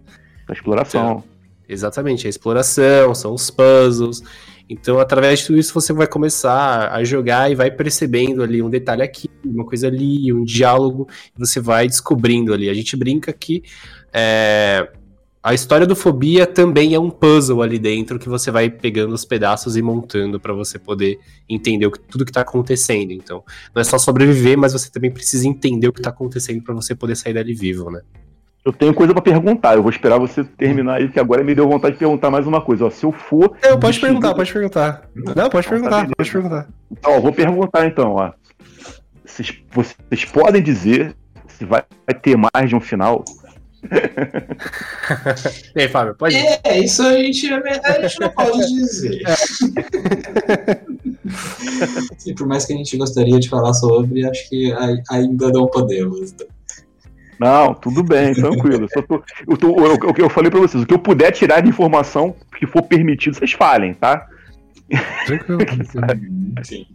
A exploração. Então, exatamente, a exploração, são os puzzles. Então, através de tudo isso, você vai começar a jogar e vai percebendo ali um detalhe aqui, uma coisa ali, um diálogo, e você vai descobrindo ali. A gente brinca que é, a história do Fobia também é um puzzle ali dentro que você vai pegando os pedaços e montando para você poder entender o que, tudo que tá acontecendo. Então, não é só sobreviver, mas você também precisa entender o que tá acontecendo para você poder sair dali vivo, né? Eu tenho coisa para perguntar, eu vou esperar você terminar aí, porque agora me deu vontade de perguntar mais uma coisa. Ó, se eu for. Eu, pode perguntar, pode perguntar. Não, pode perguntar, pode perguntar. Então, ó, vou perguntar então, ó. Vocês, vocês podem dizer se vai ter mais de um final? E aí, Fábio, pode É, isso a gente, na verdade, a gente não pode dizer. Sim, por mais que a gente gostaria de falar sobre, acho que ainda não podemos. Não, tudo bem, tranquilo. Tô, eu, tô, eu, eu, eu falei pra vocês, o que eu puder tirar de informação que for permitido, vocês falem, tá? Tranquilo. Sim.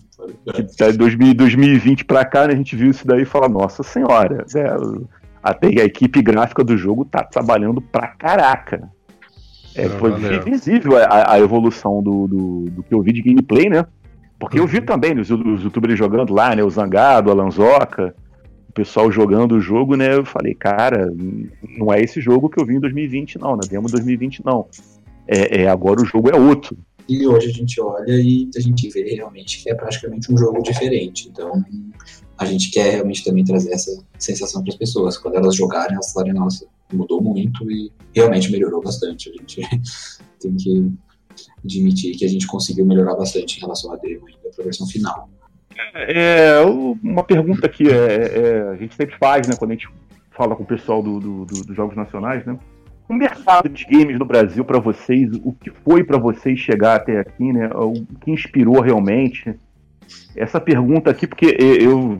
Que 2020 pra cá, né, a gente viu isso daí e fala, nossa senhora, né, até a equipe gráfica do jogo tá trabalhando pra caraca. É, Não, foi valeu. visível a, a evolução do, do, do, que eu vi de gameplay, né? Porque uhum. eu vi uhum. também os, os youtubers jogando lá, né? O Zangado, a Lanzoca, o pessoal jogando o jogo, né? Eu falei, cara, não é esse jogo que eu vi em 2020, não, na demo 2020, não. É, é, agora o jogo é outro. E hoje a gente olha e a gente vê realmente que é praticamente um jogo diferente. Então, a gente quer realmente também trazer essa sensação para as pessoas. Quando elas jogarem, elas falarem, nossa, mudou muito e realmente melhorou bastante. A gente tem que admitir que a gente conseguiu melhorar bastante em relação à demo para a versão final. É, uma pergunta que é, é, a gente sempre faz, né, quando a gente fala com o pessoal do, do, do, dos jogos nacionais, né? O mercado de games no Brasil para vocês, o que foi para vocês chegar até aqui, né? O que inspirou realmente? Essa pergunta aqui, porque eu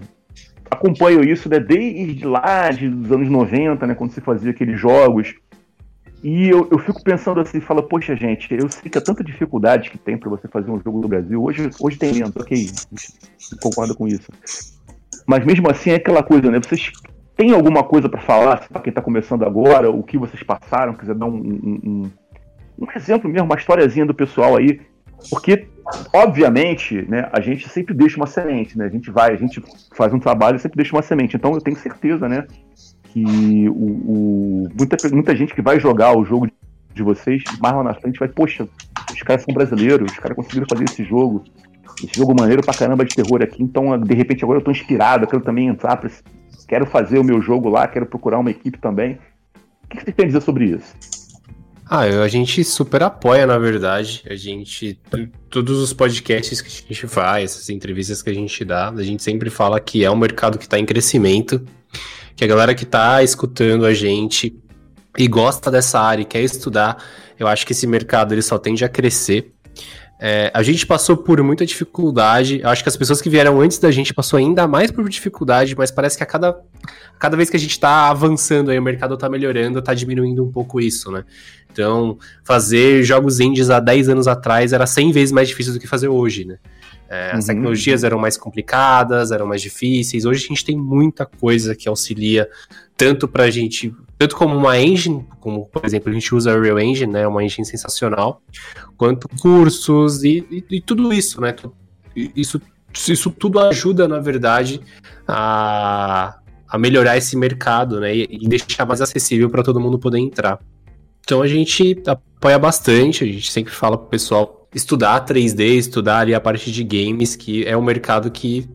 acompanho isso né, desde lá, dos anos 90, né, quando se fazia aqueles jogos. E eu, eu fico pensando assim, fala, poxa gente, eu sei que há tanta dificuldade que tem para você fazer um jogo no Brasil. Hoje, hoje tem menos, ok, concordo com isso. Mas mesmo assim é aquela coisa, né? Vocês têm alguma coisa para falar para quem está começando agora, o que vocês passaram, quiser dar um, um, um, um exemplo mesmo, uma historiazinha do pessoal aí porque, obviamente, né, a gente sempre deixa uma semente, né? A gente vai, a gente faz um trabalho e sempre deixa uma semente. Então eu tenho certeza, né, que o, o, muita, muita gente que vai jogar o jogo de vocês, mais lá na frente, vai, poxa, os caras são brasileiros, os caras conseguiram fazer esse jogo, esse jogo maneiro pra caramba de terror aqui, então de repente agora eu tô inspirado, eu quero também entrar, pra, quero fazer o meu jogo lá, quero procurar uma equipe também. O que você tem a dizer sobre isso? Ah, a gente super apoia, na verdade. A gente. Todos os podcasts que a gente faz, essas entrevistas que a gente dá, a gente sempre fala que é um mercado que está em crescimento. Que a galera que está escutando a gente e gosta dessa área e quer estudar, eu acho que esse mercado ele só tende a crescer. É, a gente passou por muita dificuldade. Acho que as pessoas que vieram antes da gente passou ainda mais por dificuldade, mas parece que a cada, cada vez que a gente está avançando aí, o mercado está melhorando, está diminuindo um pouco isso, né? Então, fazer jogos indies há 10 anos atrás era 100 vezes mais difícil do que fazer hoje, né? É, as uhum. tecnologias eram mais complicadas, eram mais difíceis. Hoje a gente tem muita coisa que auxilia tanto para a gente, tanto como uma engine, como por exemplo a gente usa a Real Engine, né, uma engine sensacional, quanto cursos e, e, e tudo isso, né? Isso, isso tudo ajuda, na verdade, a, a melhorar esse mercado, né, e, e deixar mais acessível para todo mundo poder entrar. Então a gente apoia bastante, a gente sempre fala pro pessoal estudar 3D, estudar ali a parte de games, que é um mercado que,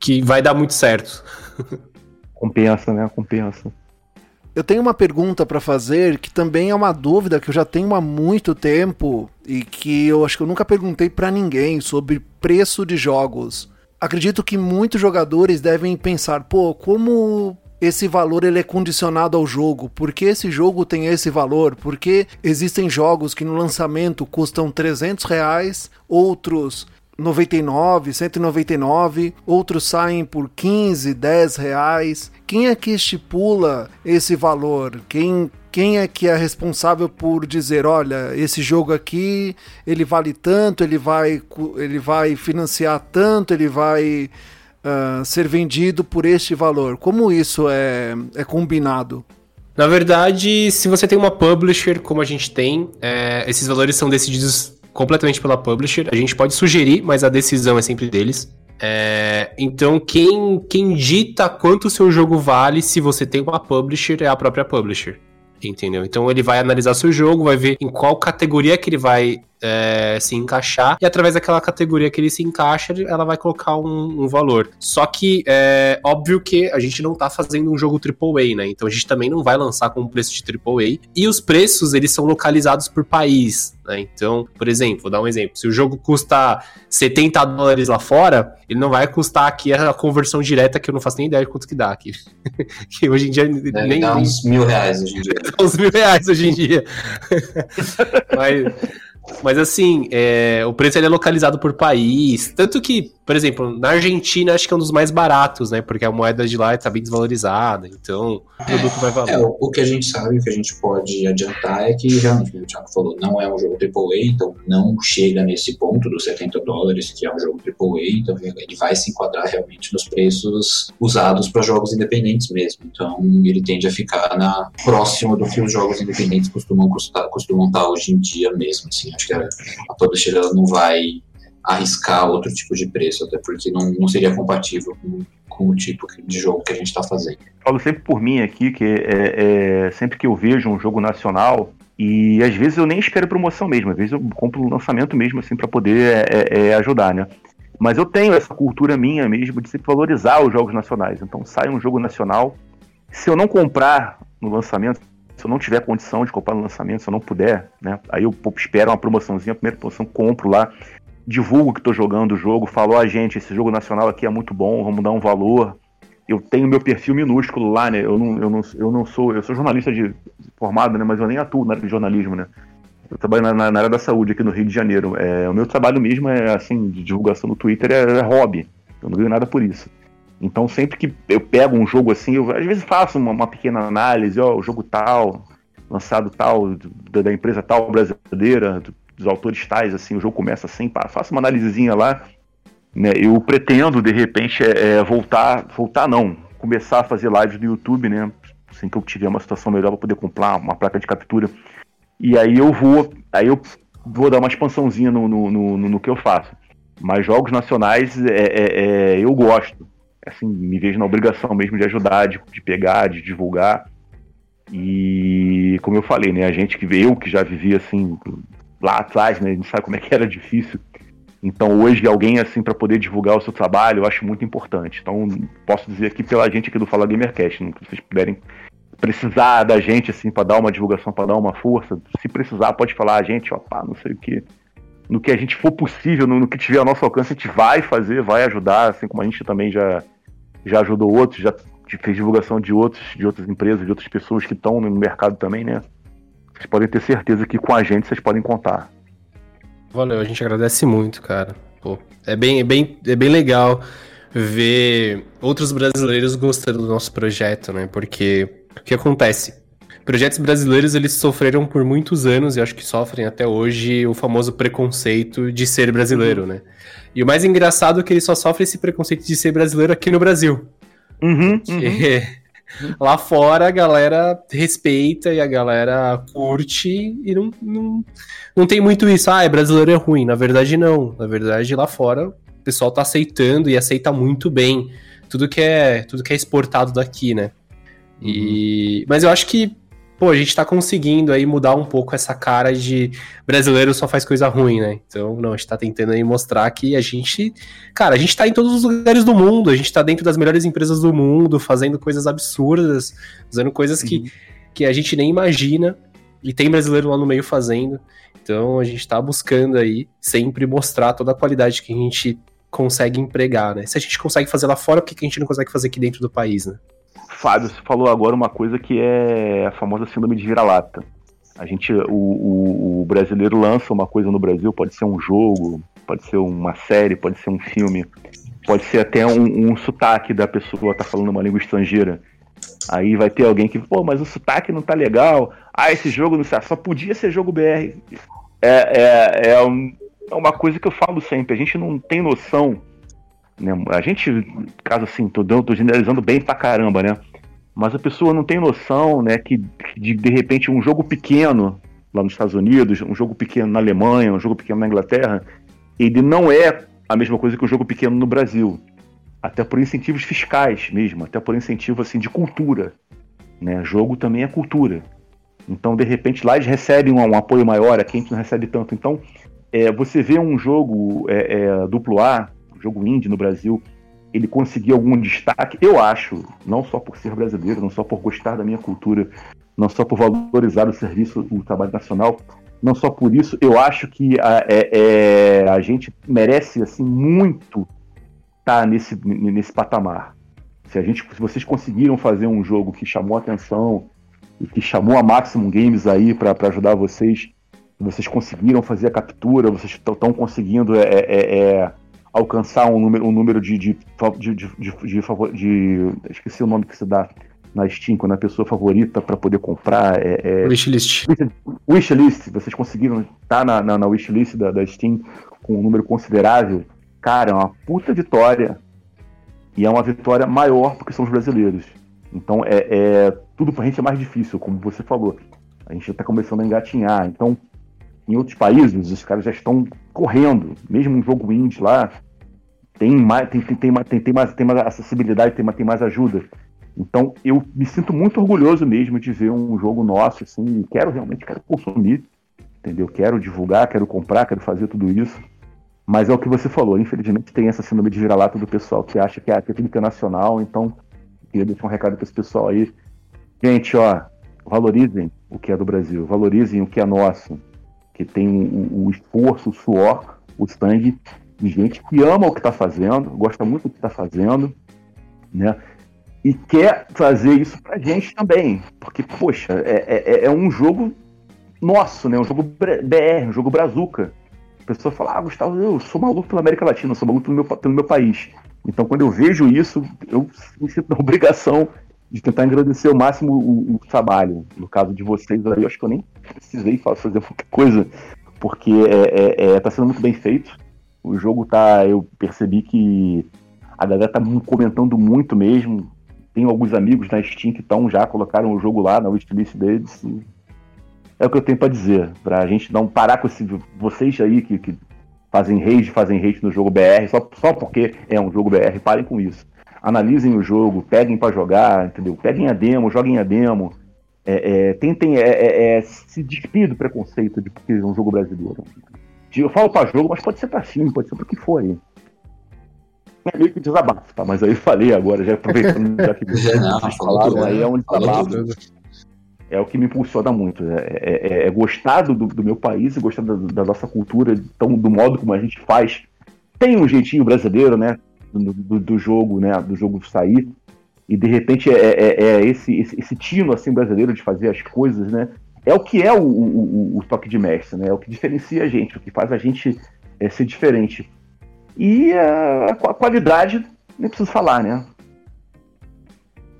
que vai dar muito certo. Compensa, né? Compensa. Eu tenho uma pergunta para fazer que também é uma dúvida que eu já tenho há muito tempo e que eu acho que eu nunca perguntei para ninguém sobre preço de jogos. Acredito que muitos jogadores devem pensar, pô, como esse valor ele é condicionado ao jogo. Por que esse jogo tem esse valor? Porque existem jogos que no lançamento custam 300 reais, outros 99, 199, outros saem por 15, 10 reais. Quem é que estipula esse valor? Quem quem é que é responsável por dizer, olha, esse jogo aqui, ele vale tanto, ele vai ele vai financiar tanto, ele vai uh, ser vendido por este valor? Como isso é, é combinado? Na verdade, se você tem uma publisher, como a gente tem, é, esses valores são decididos completamente pela publisher. A gente pode sugerir, mas a decisão é sempre deles. É, então, quem, quem dita quanto o seu jogo vale se você tem uma publisher é a própria publisher. Entendeu? Então ele vai analisar seu jogo, vai ver em qual categoria que ele vai é, se encaixar, e através daquela categoria que ele se encaixa, ela vai colocar um, um valor. Só que é óbvio que a gente não tá fazendo um jogo AAA, né? Então a gente também não vai lançar com um preço de AAA. E os preços, eles são localizados por país, né? Então, por exemplo, vou dar um exemplo. Se o jogo custa 70 dólares lá fora, ele não vai custar aqui a conversão direta, que eu não faço nem ideia de quanto que dá aqui. que hoje em dia Deve nem... Dá uns mil reais hoje em dia. uns mil reais hoje em dia. Mas... Mas assim, é, o preço ele é localizado por país. Tanto que, por exemplo, na Argentina acho que é um dos mais baratos, né? Porque a moeda de lá está bem desvalorizada. Então, o produto é, vai valer. É, o, que a gente sabe, o que a gente pode adiantar é que realmente, o Thiago falou, não é um jogo AAA, então não chega nesse ponto dos 70 dólares, que é um jogo AAA, então ele vai se enquadrar realmente nos preços usados para jogos independentes mesmo. Então ele tende a ficar na próximo do que os jogos independentes costumam, custar, costumam estar hoje em dia mesmo. Assim, acho que a, a publisher ela não vai arriscar outro tipo de preço, até porque não, não seria compatível com, com o tipo de jogo que a gente está fazendo. Falo sempre por mim aqui, que é, é, sempre que eu vejo um jogo nacional, e às vezes eu nem espero promoção mesmo, às vezes eu compro um lançamento mesmo, assim, para poder é, é, é, ajudar, né? Mas eu tenho essa cultura minha mesmo de sempre valorizar os jogos nacionais. Então sai um jogo nacional, se eu não comprar no lançamento, se eu não tiver condição de comprar no lançamento, se eu não puder, né? Aí eu espero uma promoçãozinha, a primeira promoção, compro lá, divulgo que estou jogando o jogo, falo, oh, gente, esse jogo nacional aqui é muito bom, vamos dar um valor. Eu tenho meu perfil minúsculo lá, né? Eu não, eu não, eu não sou, eu sou jornalista de formado, né? Mas eu nem atuo na área de jornalismo, né? Eu trabalho na, na, área da saúde aqui no Rio de Janeiro. É, o meu trabalho mesmo é assim, de divulgação no Twitter é, é hobby. Eu não ganho nada por isso. Então sempre que eu pego um jogo assim, eu às vezes faço uma, uma pequena análise, ó, o jogo tal, lançado tal, da, da empresa tal brasileira, dos autores tais, assim, o jogo começa assim, pá, faço uma análisezinha lá, né? Eu pretendo, de repente, é, é, voltar, voltar não, começar a fazer lives no YouTube, né? Assim que eu tiver uma situação melhor para poder comprar uma placa de captura. E aí eu vou, aí eu vou dar uma expansãozinha no, no, no, no que eu faço. Mas jogos nacionais é, é, é eu gosto assim, me vejo na obrigação mesmo de ajudar, de, de, pegar, de divulgar. E como eu falei, né, a gente que eu que já vivia assim lá atrás, né, gente sabe como é que era difícil. Então hoje alguém assim para poder divulgar o seu trabalho, eu acho muito importante. Então posso dizer aqui pela gente aqui do Fala Gamercast, né, se vocês puderem precisar da gente assim para dar uma divulgação, para dar uma força, se precisar pode falar a gente, ó, pá, não sei o que no que a gente for possível, no, no, que tiver ao nosso alcance, a gente vai fazer, vai ajudar, assim como a gente também já, já ajudou outros, já fez divulgação de outros, de outras empresas, de outras pessoas que estão no mercado também, né? Vocês podem ter certeza que com a gente vocês podem contar. Valeu, a gente agradece muito, cara. Pô, é bem, é bem, é bem legal ver outros brasileiros gostando do nosso projeto, né? Porque o que acontece? Projetos brasileiros eles sofreram por muitos anos e acho que sofrem até hoje o famoso preconceito de ser brasileiro, uhum. né? E o mais engraçado é que ele só sofre esse preconceito de ser brasileiro aqui no Brasil. Uhum, uhum. Lá fora a galera respeita e a galera curte e não, não, não tem muito isso. Ah, é brasileiro é ruim. Na verdade, não. Na verdade, lá fora o pessoal tá aceitando e aceita muito bem tudo que é, tudo que é exportado daqui, né? E... Uhum. Mas eu acho que pô, a gente tá conseguindo aí mudar um pouco essa cara de brasileiro só faz coisa ruim, né? Então, não, a gente tá tentando aí mostrar que a gente, cara, a gente tá em todos os lugares do mundo, a gente tá dentro das melhores empresas do mundo, fazendo coisas absurdas, fazendo coisas que, que a gente nem imagina, e tem brasileiro lá no meio fazendo. Então, a gente tá buscando aí sempre mostrar toda a qualidade que a gente consegue empregar, né? Se a gente consegue fazer lá fora, por que a gente não consegue fazer aqui dentro do país, né? Fábio, você falou agora uma coisa que é a famosa síndrome de vira-lata. A gente, o, o, o, brasileiro lança uma coisa no Brasil, pode ser um jogo, pode ser uma série, pode ser um filme, pode ser até um, um sotaque da pessoa tá falando uma língua estrangeira. Aí vai ter alguém que, pô, mas o sotaque não tá legal. Ah, esse jogo não só podia ser jogo BR. É, é, é, um, é uma coisa que eu falo sempre. A gente não tem noção né? A gente, caso assim, tô, tô generalizando bem pra caramba, né? mas a pessoa não tem noção, né, que de, de repente um jogo pequeno lá nos Estados Unidos, um jogo pequeno na Alemanha, um jogo pequeno na Inglaterra, ele não é a mesma coisa que um jogo pequeno no Brasil. Até por incentivos fiscais mesmo, até por incentivo assim de cultura. Né? Jogo também é cultura. Então, de repente, lá eles recebem um, um apoio maior, aqui a gente não recebe tanto. Então, é, você vê um jogo é, é, duplo A, jogo indie no Brasil, ele conseguir algum destaque, eu acho, não só por ser brasileiro, não só por gostar da minha cultura, não só por valorizar o serviço, o trabalho nacional, não só por isso, eu acho que a, é, é, a gente merece assim muito estar tá nesse, nesse patamar. Se, a gente, se vocês conseguiram fazer um jogo que chamou atenção e que chamou a Maximum Games aí para ajudar vocês, vocês conseguiram fazer a captura, vocês estão conseguindo é, é, é, alcançar um número, um número de, de, de, de, de, Esqueci o nome que se dá na Steam, quando a pessoa favorita para poder comprar. É, é, wishlist. Wishlist. Vocês conseguiram estar tá na, na, na wishlist da, da Steam com um número considerável. Cara, é uma puta vitória. E é uma vitória maior porque somos brasileiros. Então é, é tudo pra gente é mais difícil, como você falou. A gente já tá começando a engatinhar. Então, em outros países, os caras já estão correndo. Mesmo um jogo indie lá, tem mais, tem, tem, tem, tem, tem mais, tem mais acessibilidade, tem, tem mais ajuda. Então eu me sinto muito orgulhoso mesmo de ver um jogo nosso, assim, quero realmente quero consumir, entendeu? Quero divulgar, quero comprar, quero fazer tudo isso. Mas é o que você falou, infelizmente tem essa síndrome de vira-lata do pessoal que acha que é, que é tudo internacional, então queria deixar um recado para esse pessoal aí. Gente, ó, valorizem o que é do Brasil, valorizem o que é nosso, que tem o, esforço, o suor, o sangue de gente que ama o que está fazendo, gosta muito do que está fazendo, né? e quer fazer isso pra gente também. Porque, poxa, é, é, é um jogo nosso, né? Um jogo BR, um jogo brazuca. A pessoa fala, ah, Gustavo, eu sou maluco pela América Latina, sou maluco pelo meu, pelo meu país. Então, quando eu vejo isso, eu me sinto na obrigação de tentar agradecer ao máximo o, o, trabalho. No caso de vocês aí, eu acho que eu nem precisei fazer qualquer coisa, porque é, é, é, tá sendo muito bem feito. O jogo tá. Eu percebi que a galera tá comentando muito mesmo. Tenho alguns amigos na Steam que estão já, colocaram o jogo lá na wishlist deles. É o que eu tenho para dizer. Pra gente não parar com esse. Vocês aí que, que fazem rage, fazem hate no jogo BR, só, só porque é um jogo BR, parem com isso. Analisem o jogo, peguem para jogar, entendeu? Peguem a demo, joguem a demo. É, é, tentem é, é, é se despir do preconceito de que é um jogo brasileiro. Eu falo para jogo, mas pode ser para filme, pode ser para o que for aí é meio que desabafo, tá? Mas aí eu falei agora, já aproveitando já que já não, falaram, aí é um desabafo. É o que me impulsiona muito. É, é, é, gostar do, do, meu país e gostar da, da, nossa cultura, então, do modo como a gente faz. Tem um jeitinho brasileiro, né? Do, do, do jogo, né? Do jogo sair. E de repente é, é, é esse, esse, esse, tino assim, brasileiro de fazer as coisas, né? É o que é o, o, o toque de mestre, né? É o que diferencia a gente, o que faz a gente é, ser diferente. E a, a qualidade, nem preciso falar, né?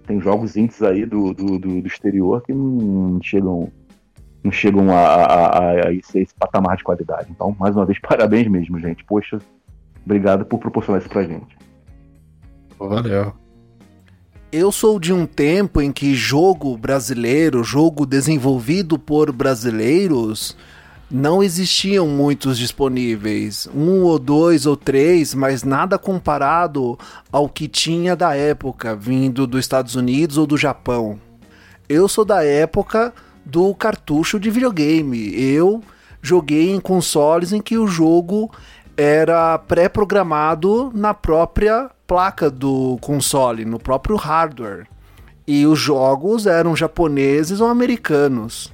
Tem jogos índices aí do, do, do, do, exterior que não chegam, não chegam a, a, a, esse, esse patamar de qualidade. Então, mais uma vez, parabéns mesmo, gente. Poxa, obrigado por proporcionar isso pra gente. Valeu. Eu sou de um tempo em que jogo brasileiro, jogo desenvolvido por brasileiros, não existiam muitos disponíveis, um ou dois ou três, mas nada comparado ao que tinha da época, vindo dos Estados Unidos ou do Japão. Eu sou da época do cartucho de videogame. Eu joguei em consoles em que o jogo era pré-programado na própria placa do console, no próprio hardware. E os jogos eram japoneses ou americanos.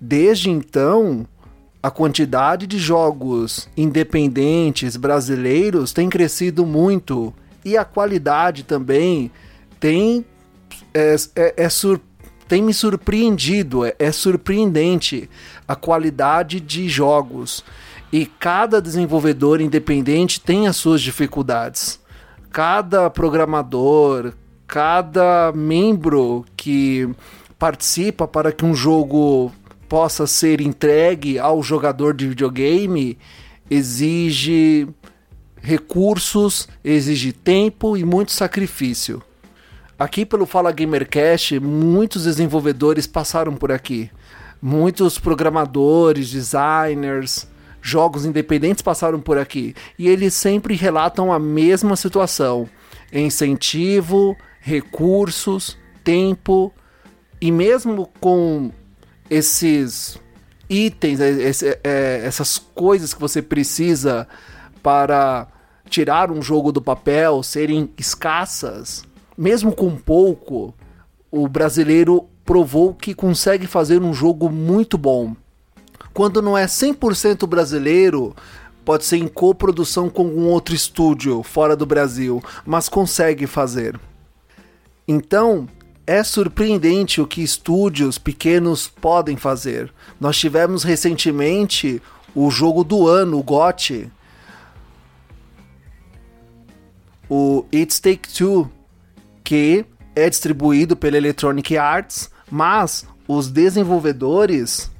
Desde então, a quantidade de jogos independentes brasileiros tem crescido muito e a qualidade também tem é, é, é sur, tem me surpreendido, é, é surpreendente a qualidade de jogos e cada desenvolvedor independente tem as suas dificuldades. Cada programador, cada membro que participa para que um jogo possa ser entregue ao jogador de videogame exige recursos, exige tempo e muito sacrifício. Aqui pelo Fala Gamercast, muitos desenvolvedores passaram por aqui. Muitos programadores, designers, jogos independentes passaram por aqui. E eles sempre relatam a mesma situação: incentivo, recursos, tempo. E mesmo com esses itens, esse, é, essas coisas que você precisa para tirar um jogo do papel serem escassas, mesmo com pouco, o brasileiro provou que consegue fazer um jogo muito bom. Quando não é 100% brasileiro, pode ser em coprodução com um outro estúdio fora do Brasil, mas consegue fazer. Então, é surpreendente o que estúdios pequenos podem fazer. Nós tivemos recentemente o jogo do ano, o GOT, o It's Take Two, que é distribuído pela Electronic Arts, mas os desenvolvedores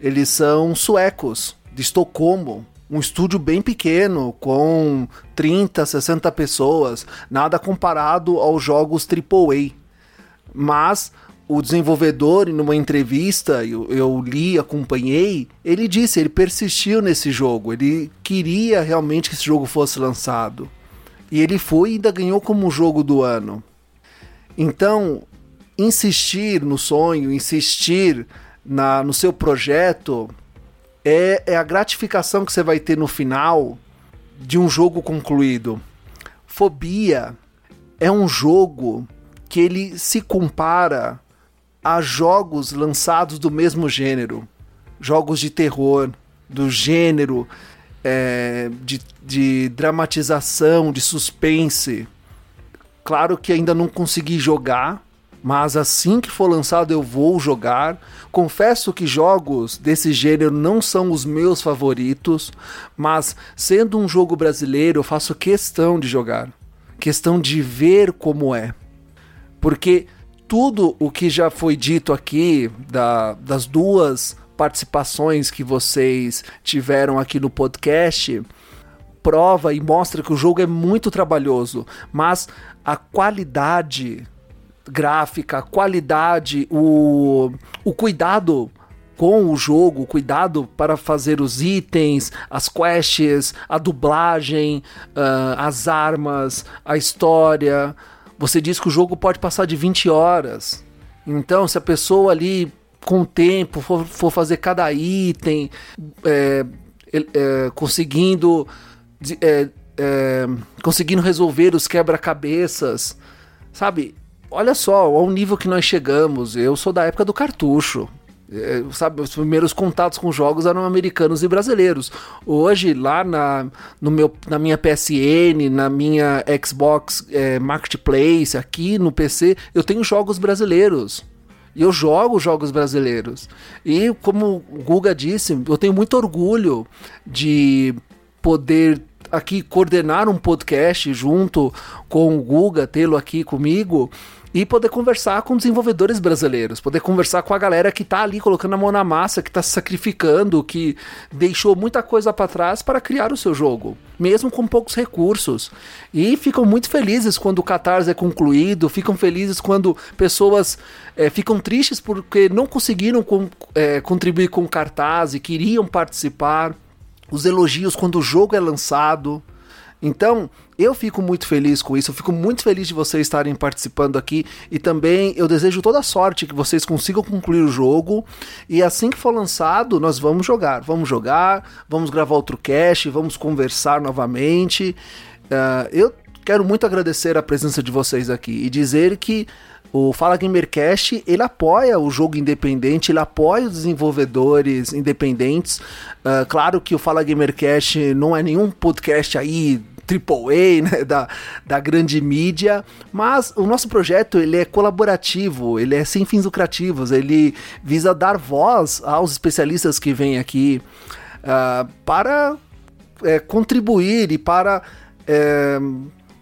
eles são suecos, de Estocolmo, um estúdio bem pequeno, com 30, 60 pessoas, nada comparado aos jogos AAA. Mas o desenvolvedor, numa entrevista, eu, eu, li, acompanhei, ele disse, ele persistiu nesse jogo, ele queria realmente que esse jogo fosse lançado. E ele foi e ainda ganhou como jogo do ano. Então, insistir no sonho, insistir na, no seu projeto, é, é a gratificação que você vai ter no final de um jogo concluído. Fobia é um jogo que ele se compara a jogos lançados do mesmo gênero, jogos de terror, do gênero é, de, de dramatização, de suspense. Claro que ainda não consegui jogar, mas assim que for lançado eu vou jogar. Confesso que jogos desse gênero não são os meus favoritos, mas sendo um jogo brasileiro, eu faço questão de jogar, questão de ver como é. Porque tudo o que já foi dito aqui da, das duas participações que vocês tiveram aqui no podcast prova e mostra que o jogo é muito trabalhoso, mas a qualidade gráfica, qualidade, o, o cuidado com o jogo, cuidado para fazer os itens, as quests, a dublagem, uh, as armas, a história. Você diz que o jogo pode passar de 20 horas. Então, se a pessoa ali com o tempo for, for fazer cada item, é, é, conseguindo é, é, conseguindo resolver os quebra-cabeças, sabe? Olha só, ao nível que nós chegamos. Eu sou da época do cartucho. É, sabe, os primeiros contatos com jogos eram americanos e brasileiros. Hoje, lá na, no meu, na minha PSN, na minha Xbox é, Marketplace, aqui no PC, eu tenho jogos brasileiros. E eu jogo jogos brasileiros. E como o Guga disse, eu tenho muito orgulho de poder aqui coordenar um podcast junto com o Guga, tê-lo aqui comigo e poder conversar com desenvolvedores brasileiros, poder conversar com a galera que está ali colocando a mão na massa, que está se sacrificando, que deixou muita coisa para trás para criar o seu jogo, mesmo com poucos recursos. E ficam muito felizes quando o Catarse é concluído, ficam felizes quando pessoas é, ficam tristes porque não conseguiram com, é, contribuir com o cartaz e queriam participar. Os elogios quando o jogo é lançado. Então, eu fico muito feliz com isso, eu fico muito feliz de vocês estarem participando aqui e também eu desejo toda sorte que vocês consigam concluir o jogo e assim que for lançado, nós vamos jogar. Vamos jogar, vamos gravar outro cast, vamos conversar novamente. Uh, eu quero muito agradecer a presença de vocês aqui e dizer que o Fala Gamercast ele apoia o jogo independente, ele apoia os desenvolvedores independentes. Uh, claro que o Fala Gamercast não é nenhum podcast aí AAA, né, da, da grande mídia, mas o nosso projeto ele é colaborativo, ele é sem fins lucrativos, ele visa dar voz aos especialistas que vêm aqui uh, para é, contribuir e para é,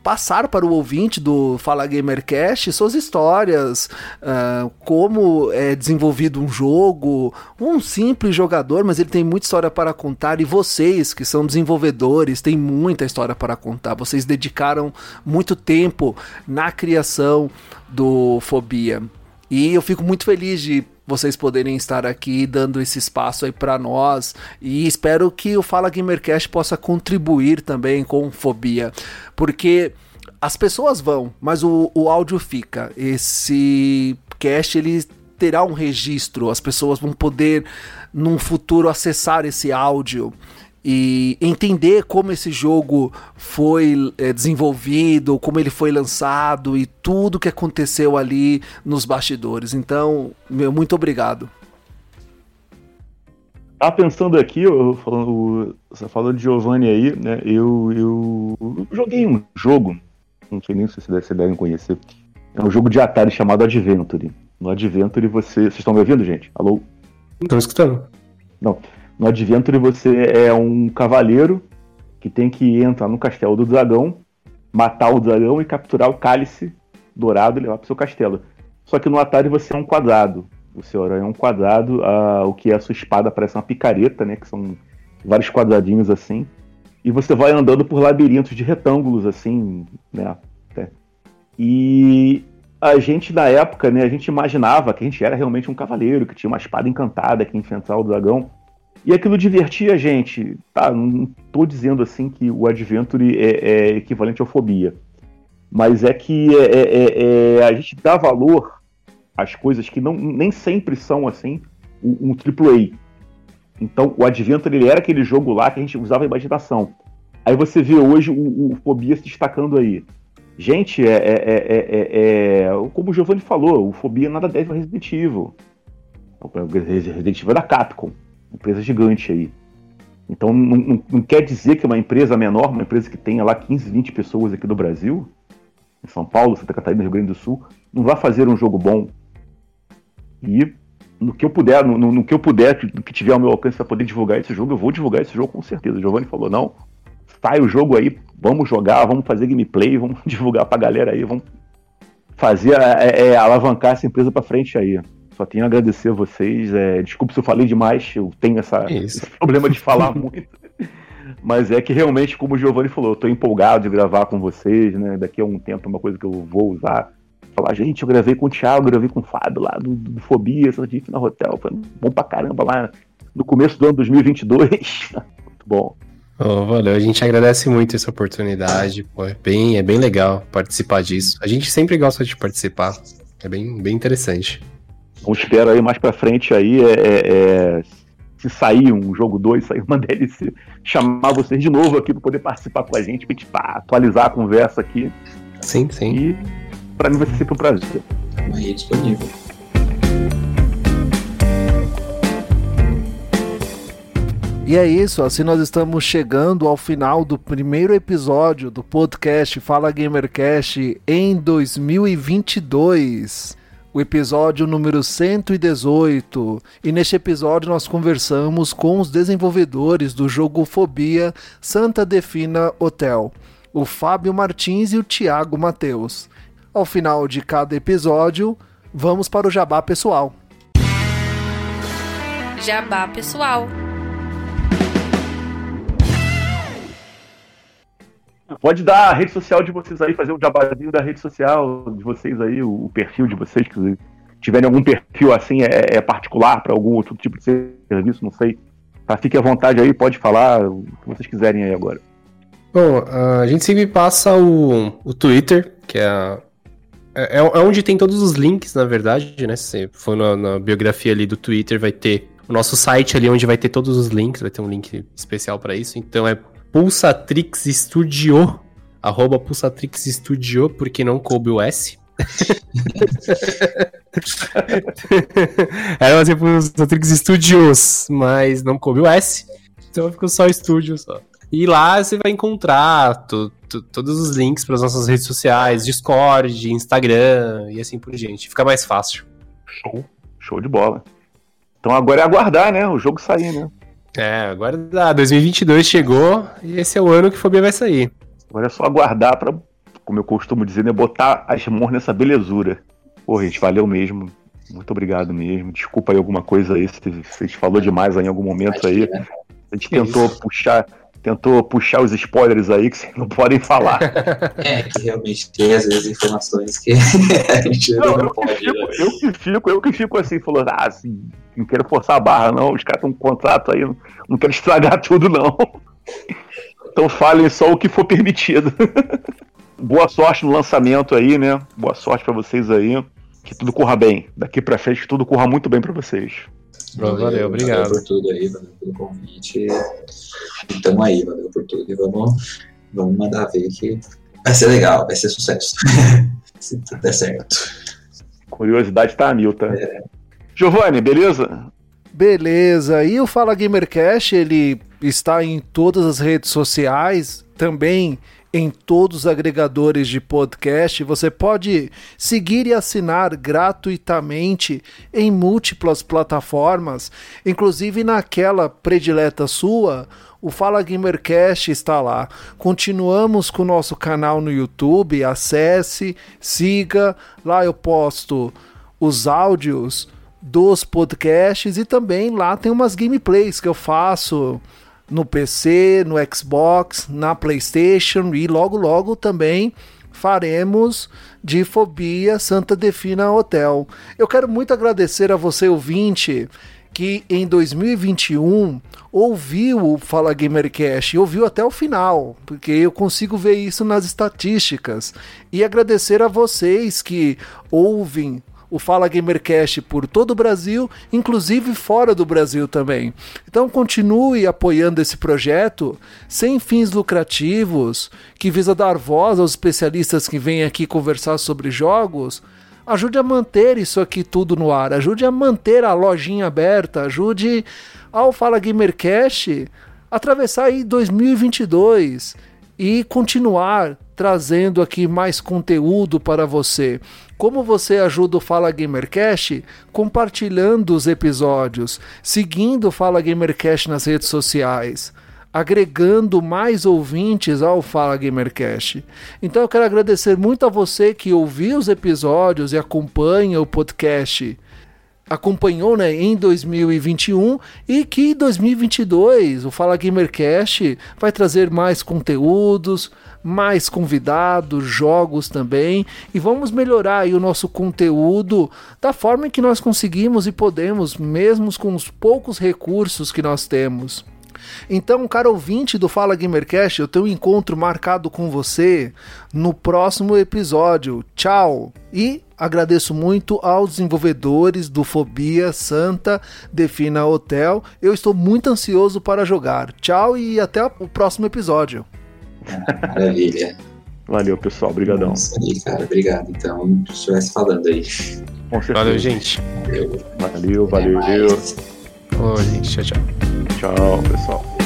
passar para o ouvinte do Fala Gamercast suas histórias, uh, como é desenvolvido um jogo, um simples jogador, mas ele tem muita história para contar e vocês que são desenvolvedores têm muita história para contar. Vocês dedicaram muito tempo na criação do Fobia. E eu fico muito feliz de vocês poderem estar aqui dando esse espaço aí para nós. E espero que o Fala Gamercast possa contribuir também com Fobia, porque as pessoas vão, mas o, o áudio fica. Esse cast ele terá um registro, as pessoas vão poder num futuro acessar esse áudio e entender como esse jogo foi é, desenvolvido, como ele foi lançado e tudo que aconteceu ali nos bastidores. Então, meu muito obrigado. Tá pensando aqui, eu falando, você falou de Giovanni aí, né? Eu, eu, joguei um jogo, não sei nem se vocês devem conhecer. É um jogo de Atari chamado Adventure. No Adventure você. Vocês estão me ouvindo, gente? Alô? Estamos escutando. Não. No Adventure você é um cavaleiro que tem que entrar no castelo do dragão, matar o dragão e capturar o cálice dourado e levar para o seu castelo. Só que no Atari você é um quadrado. O seu herói é um quadrado, a, o que é a sua espada parece uma picareta, né? Que são vários quadradinhos assim. E você vai andando por labirintos de retângulos, assim, né? E a gente, na época, né, a gente imaginava que a gente era realmente um cavaleiro, que tinha uma espada encantada que enfrentava o dragão. E aquilo divertia a gente. Tá, não estou dizendo assim que o Adventure é, é, equivalente ao Fobia. Mas é que é, é, é, é a gente dá valor às coisas que não, nem sempre são assim um, AAA. Então, o Adventure ele era aquele jogo lá que a gente usava a imaginação. Aí você vê hoje o, o Fobia se destacando aí. Gente, é, é, é, como o Giovanni falou, o Fobia nada deve ao Resident Evil. Resident Evil é da Capcom empresa gigante aí. Então não, não, não, quer dizer que uma empresa menor, uma empresa que tenha lá 15, 20 pessoas aqui do Brasil, em São Paulo, Santa Catarina, Rio Grande do Sul, não vai fazer um jogo bom. E no que eu puder, no, no que eu puder, no que tiver ao meu alcance para poder divulgar esse jogo, eu vou divulgar esse jogo com certeza. O Giovanni falou, não, sai o jogo aí, vamos jogar, vamos fazer gameplay, vamos divulgar pra galera aí, vamos fazer é, é, alavancar essa empresa para frente aí. Só tenho a agradecer a vocês. É, desculpe se eu falei demais, eu tenho essa, esse problema de falar muito. Mas é que realmente, como o Giovanni falou, eu tô empolgado de gravar com vocês, né? Daqui a um tempo é uma coisa que eu vou usar. Falar, gente, eu gravei com o Thiago, gravei com o Fábio lá do, do Fobia, Santif na Hotel. Foi bom pra caramba lá no começo do ano 2022. Muito bom. Oh, valeu, a gente agradece muito essa oportunidade. Pô, é, bem, é bem legal participar disso. A gente sempre gosta de participar. É bem, bem interessante. Então espero aí mais pra frente aí, é, é, é se sair um jogo 2, sair uma DLC, chamar vocês de novo aqui para poder participar com a gente, pra atualizar a conversa aqui. Sim, sim. E para mim vai ser sempre um prazer. Aí disponível. E é isso, assim nós estamos chegando ao final do primeiro episódio do podcast Fala Gamercast em 2022 o episódio número 118. E neste episódio nós conversamos com os desenvolvedores do jogo Fobia Santa Defina Hotel, o Fábio Martins e o Thiago Mateus. Ao final de cada episódio, vamos para o jabá pessoal. Jabá pessoal. Pode dar a rede social de vocês aí, fazer um jabazinho da rede social de vocês aí, o, perfil de vocês, que tiverem algum perfil assim, é, é particular para algum outro tipo de serviço, não sei. Tá, fique à vontade aí, pode falar o que vocês quiserem aí agora. Bom, a gente sempre passa o, o Twitter, que é, é, é onde tem todos os links, na verdade, né? Se for na, na biografia ali do Twitter, vai ter o nosso site ali onde vai ter todos os links, vai ter um link especial para isso. Então é Pulsatrix Studio, arroba Pulsatrix Studio, porque não coube o S. Era ser Pulsatrix Studios, mas não coube o S, então ficou só estúdio só. E lá você vai encontrar todos os links para as nossas redes sociais, Discord, Instagram e assim por diante. Fica mais fácil. Show, show de bola. Então agora é aguardar, né? O jogo sair, né? É, agora dá. 2022 chegou e esse é o ano que Fobia vai sair. Agora é só aguardar pra, como eu costumo dizer, né, botar as mãos nessa belezura. Pô, gente, valeu mesmo. Muito obrigado mesmo. Desculpa aí alguma coisa aí, se a gente falou demais aí em algum momento aí. A gente tentou puxar, tentou puxar os spoilers aí que vocês não podem falar. É, que realmente tem às vezes informações que a gente não, não pode. Eu que fico, eu que fico assim, falou, ah, assim, não quero forçar a barra, não. Os caras estão com contrato aí, não, não quero estragar tudo, não. Então falem só o que for permitido. Boa sorte no lançamento aí, né? Boa sorte pra vocês aí. Que tudo corra bem. Daqui pra frente, que tudo corra muito bem pra vocês. Valeu, obrigado. Valeu por tudo aí, valeu pelo convite. E tamo aí, valeu por tudo. E vamos, vamos mandar ver que vai ser legal, vai ser sucesso. Se tudo der certo. Curiosidade tá a mil, tá? Giovanni, beleza? Beleza, e o Fala Gamercast, ele está em todas as redes sociais, também em todos os agregadores de podcast. Você pode seguir e assinar gratuitamente em múltiplas plataformas, inclusive naquela predileta sua. O Fala Gamercast está lá. Continuamos com o nosso canal no YouTube. Acesse, siga. Lá eu posto os áudios dos podcasts e também lá tem umas gameplays que eu faço no PC, no Xbox, na PlayStation e logo logo também faremos de Fobia Santa Defina Hotel. Eu quero muito agradecer a você ouvinte que em 2021 ouviu o Fala Gamercast ouviu até o final, porque eu consigo ver isso nas estatísticas. E agradecer a vocês que ouvem o Fala Gamercast por todo o Brasil, inclusive fora do Brasil também. Então continue apoiando esse projeto sem fins lucrativos, que visa dar voz aos especialistas que vêm aqui conversar sobre jogos. Ajude a manter isso aqui tudo no ar, ajude a manter a lojinha aberta, ajude ao Fala Gamercast atravessar aí 2022 e continuar trazendo aqui mais conteúdo para você. Como você ajuda o Fala Gamercast? Compartilhando os episódios, seguindo o Fala Gamercast nas redes sociais, agregando mais ouvintes ao Fala Gamercast. Então eu quero agradecer muito a você que ouviu os episódios e acompanha o podcast acompanhou né, em 2021 e que em 2022 o Fala Gamercast vai trazer mais conteúdos, mais convidados, jogos também e vamos melhorar o nosso conteúdo da forma que nós conseguimos e podemos, mesmo com os poucos recursos que nós temos. Então, cara ouvinte do Fala Gamercast, eu tenho um encontro marcado com você no próximo episódio. Tchau! E agradeço muito aos desenvolvedores do Fobia Santa Defina Hotel. Eu estou muito ansioso para jogar. Tchau e até o próximo episódio. Maravilha. Valeu, pessoal. Obrigadão. Nossa, aí, cara, obrigado. Então, se estivesse falando aí. Valeu, gente. Valeu. Valeu, valeu. Ô, gente, tchau, tchau. Tchau, pessoal.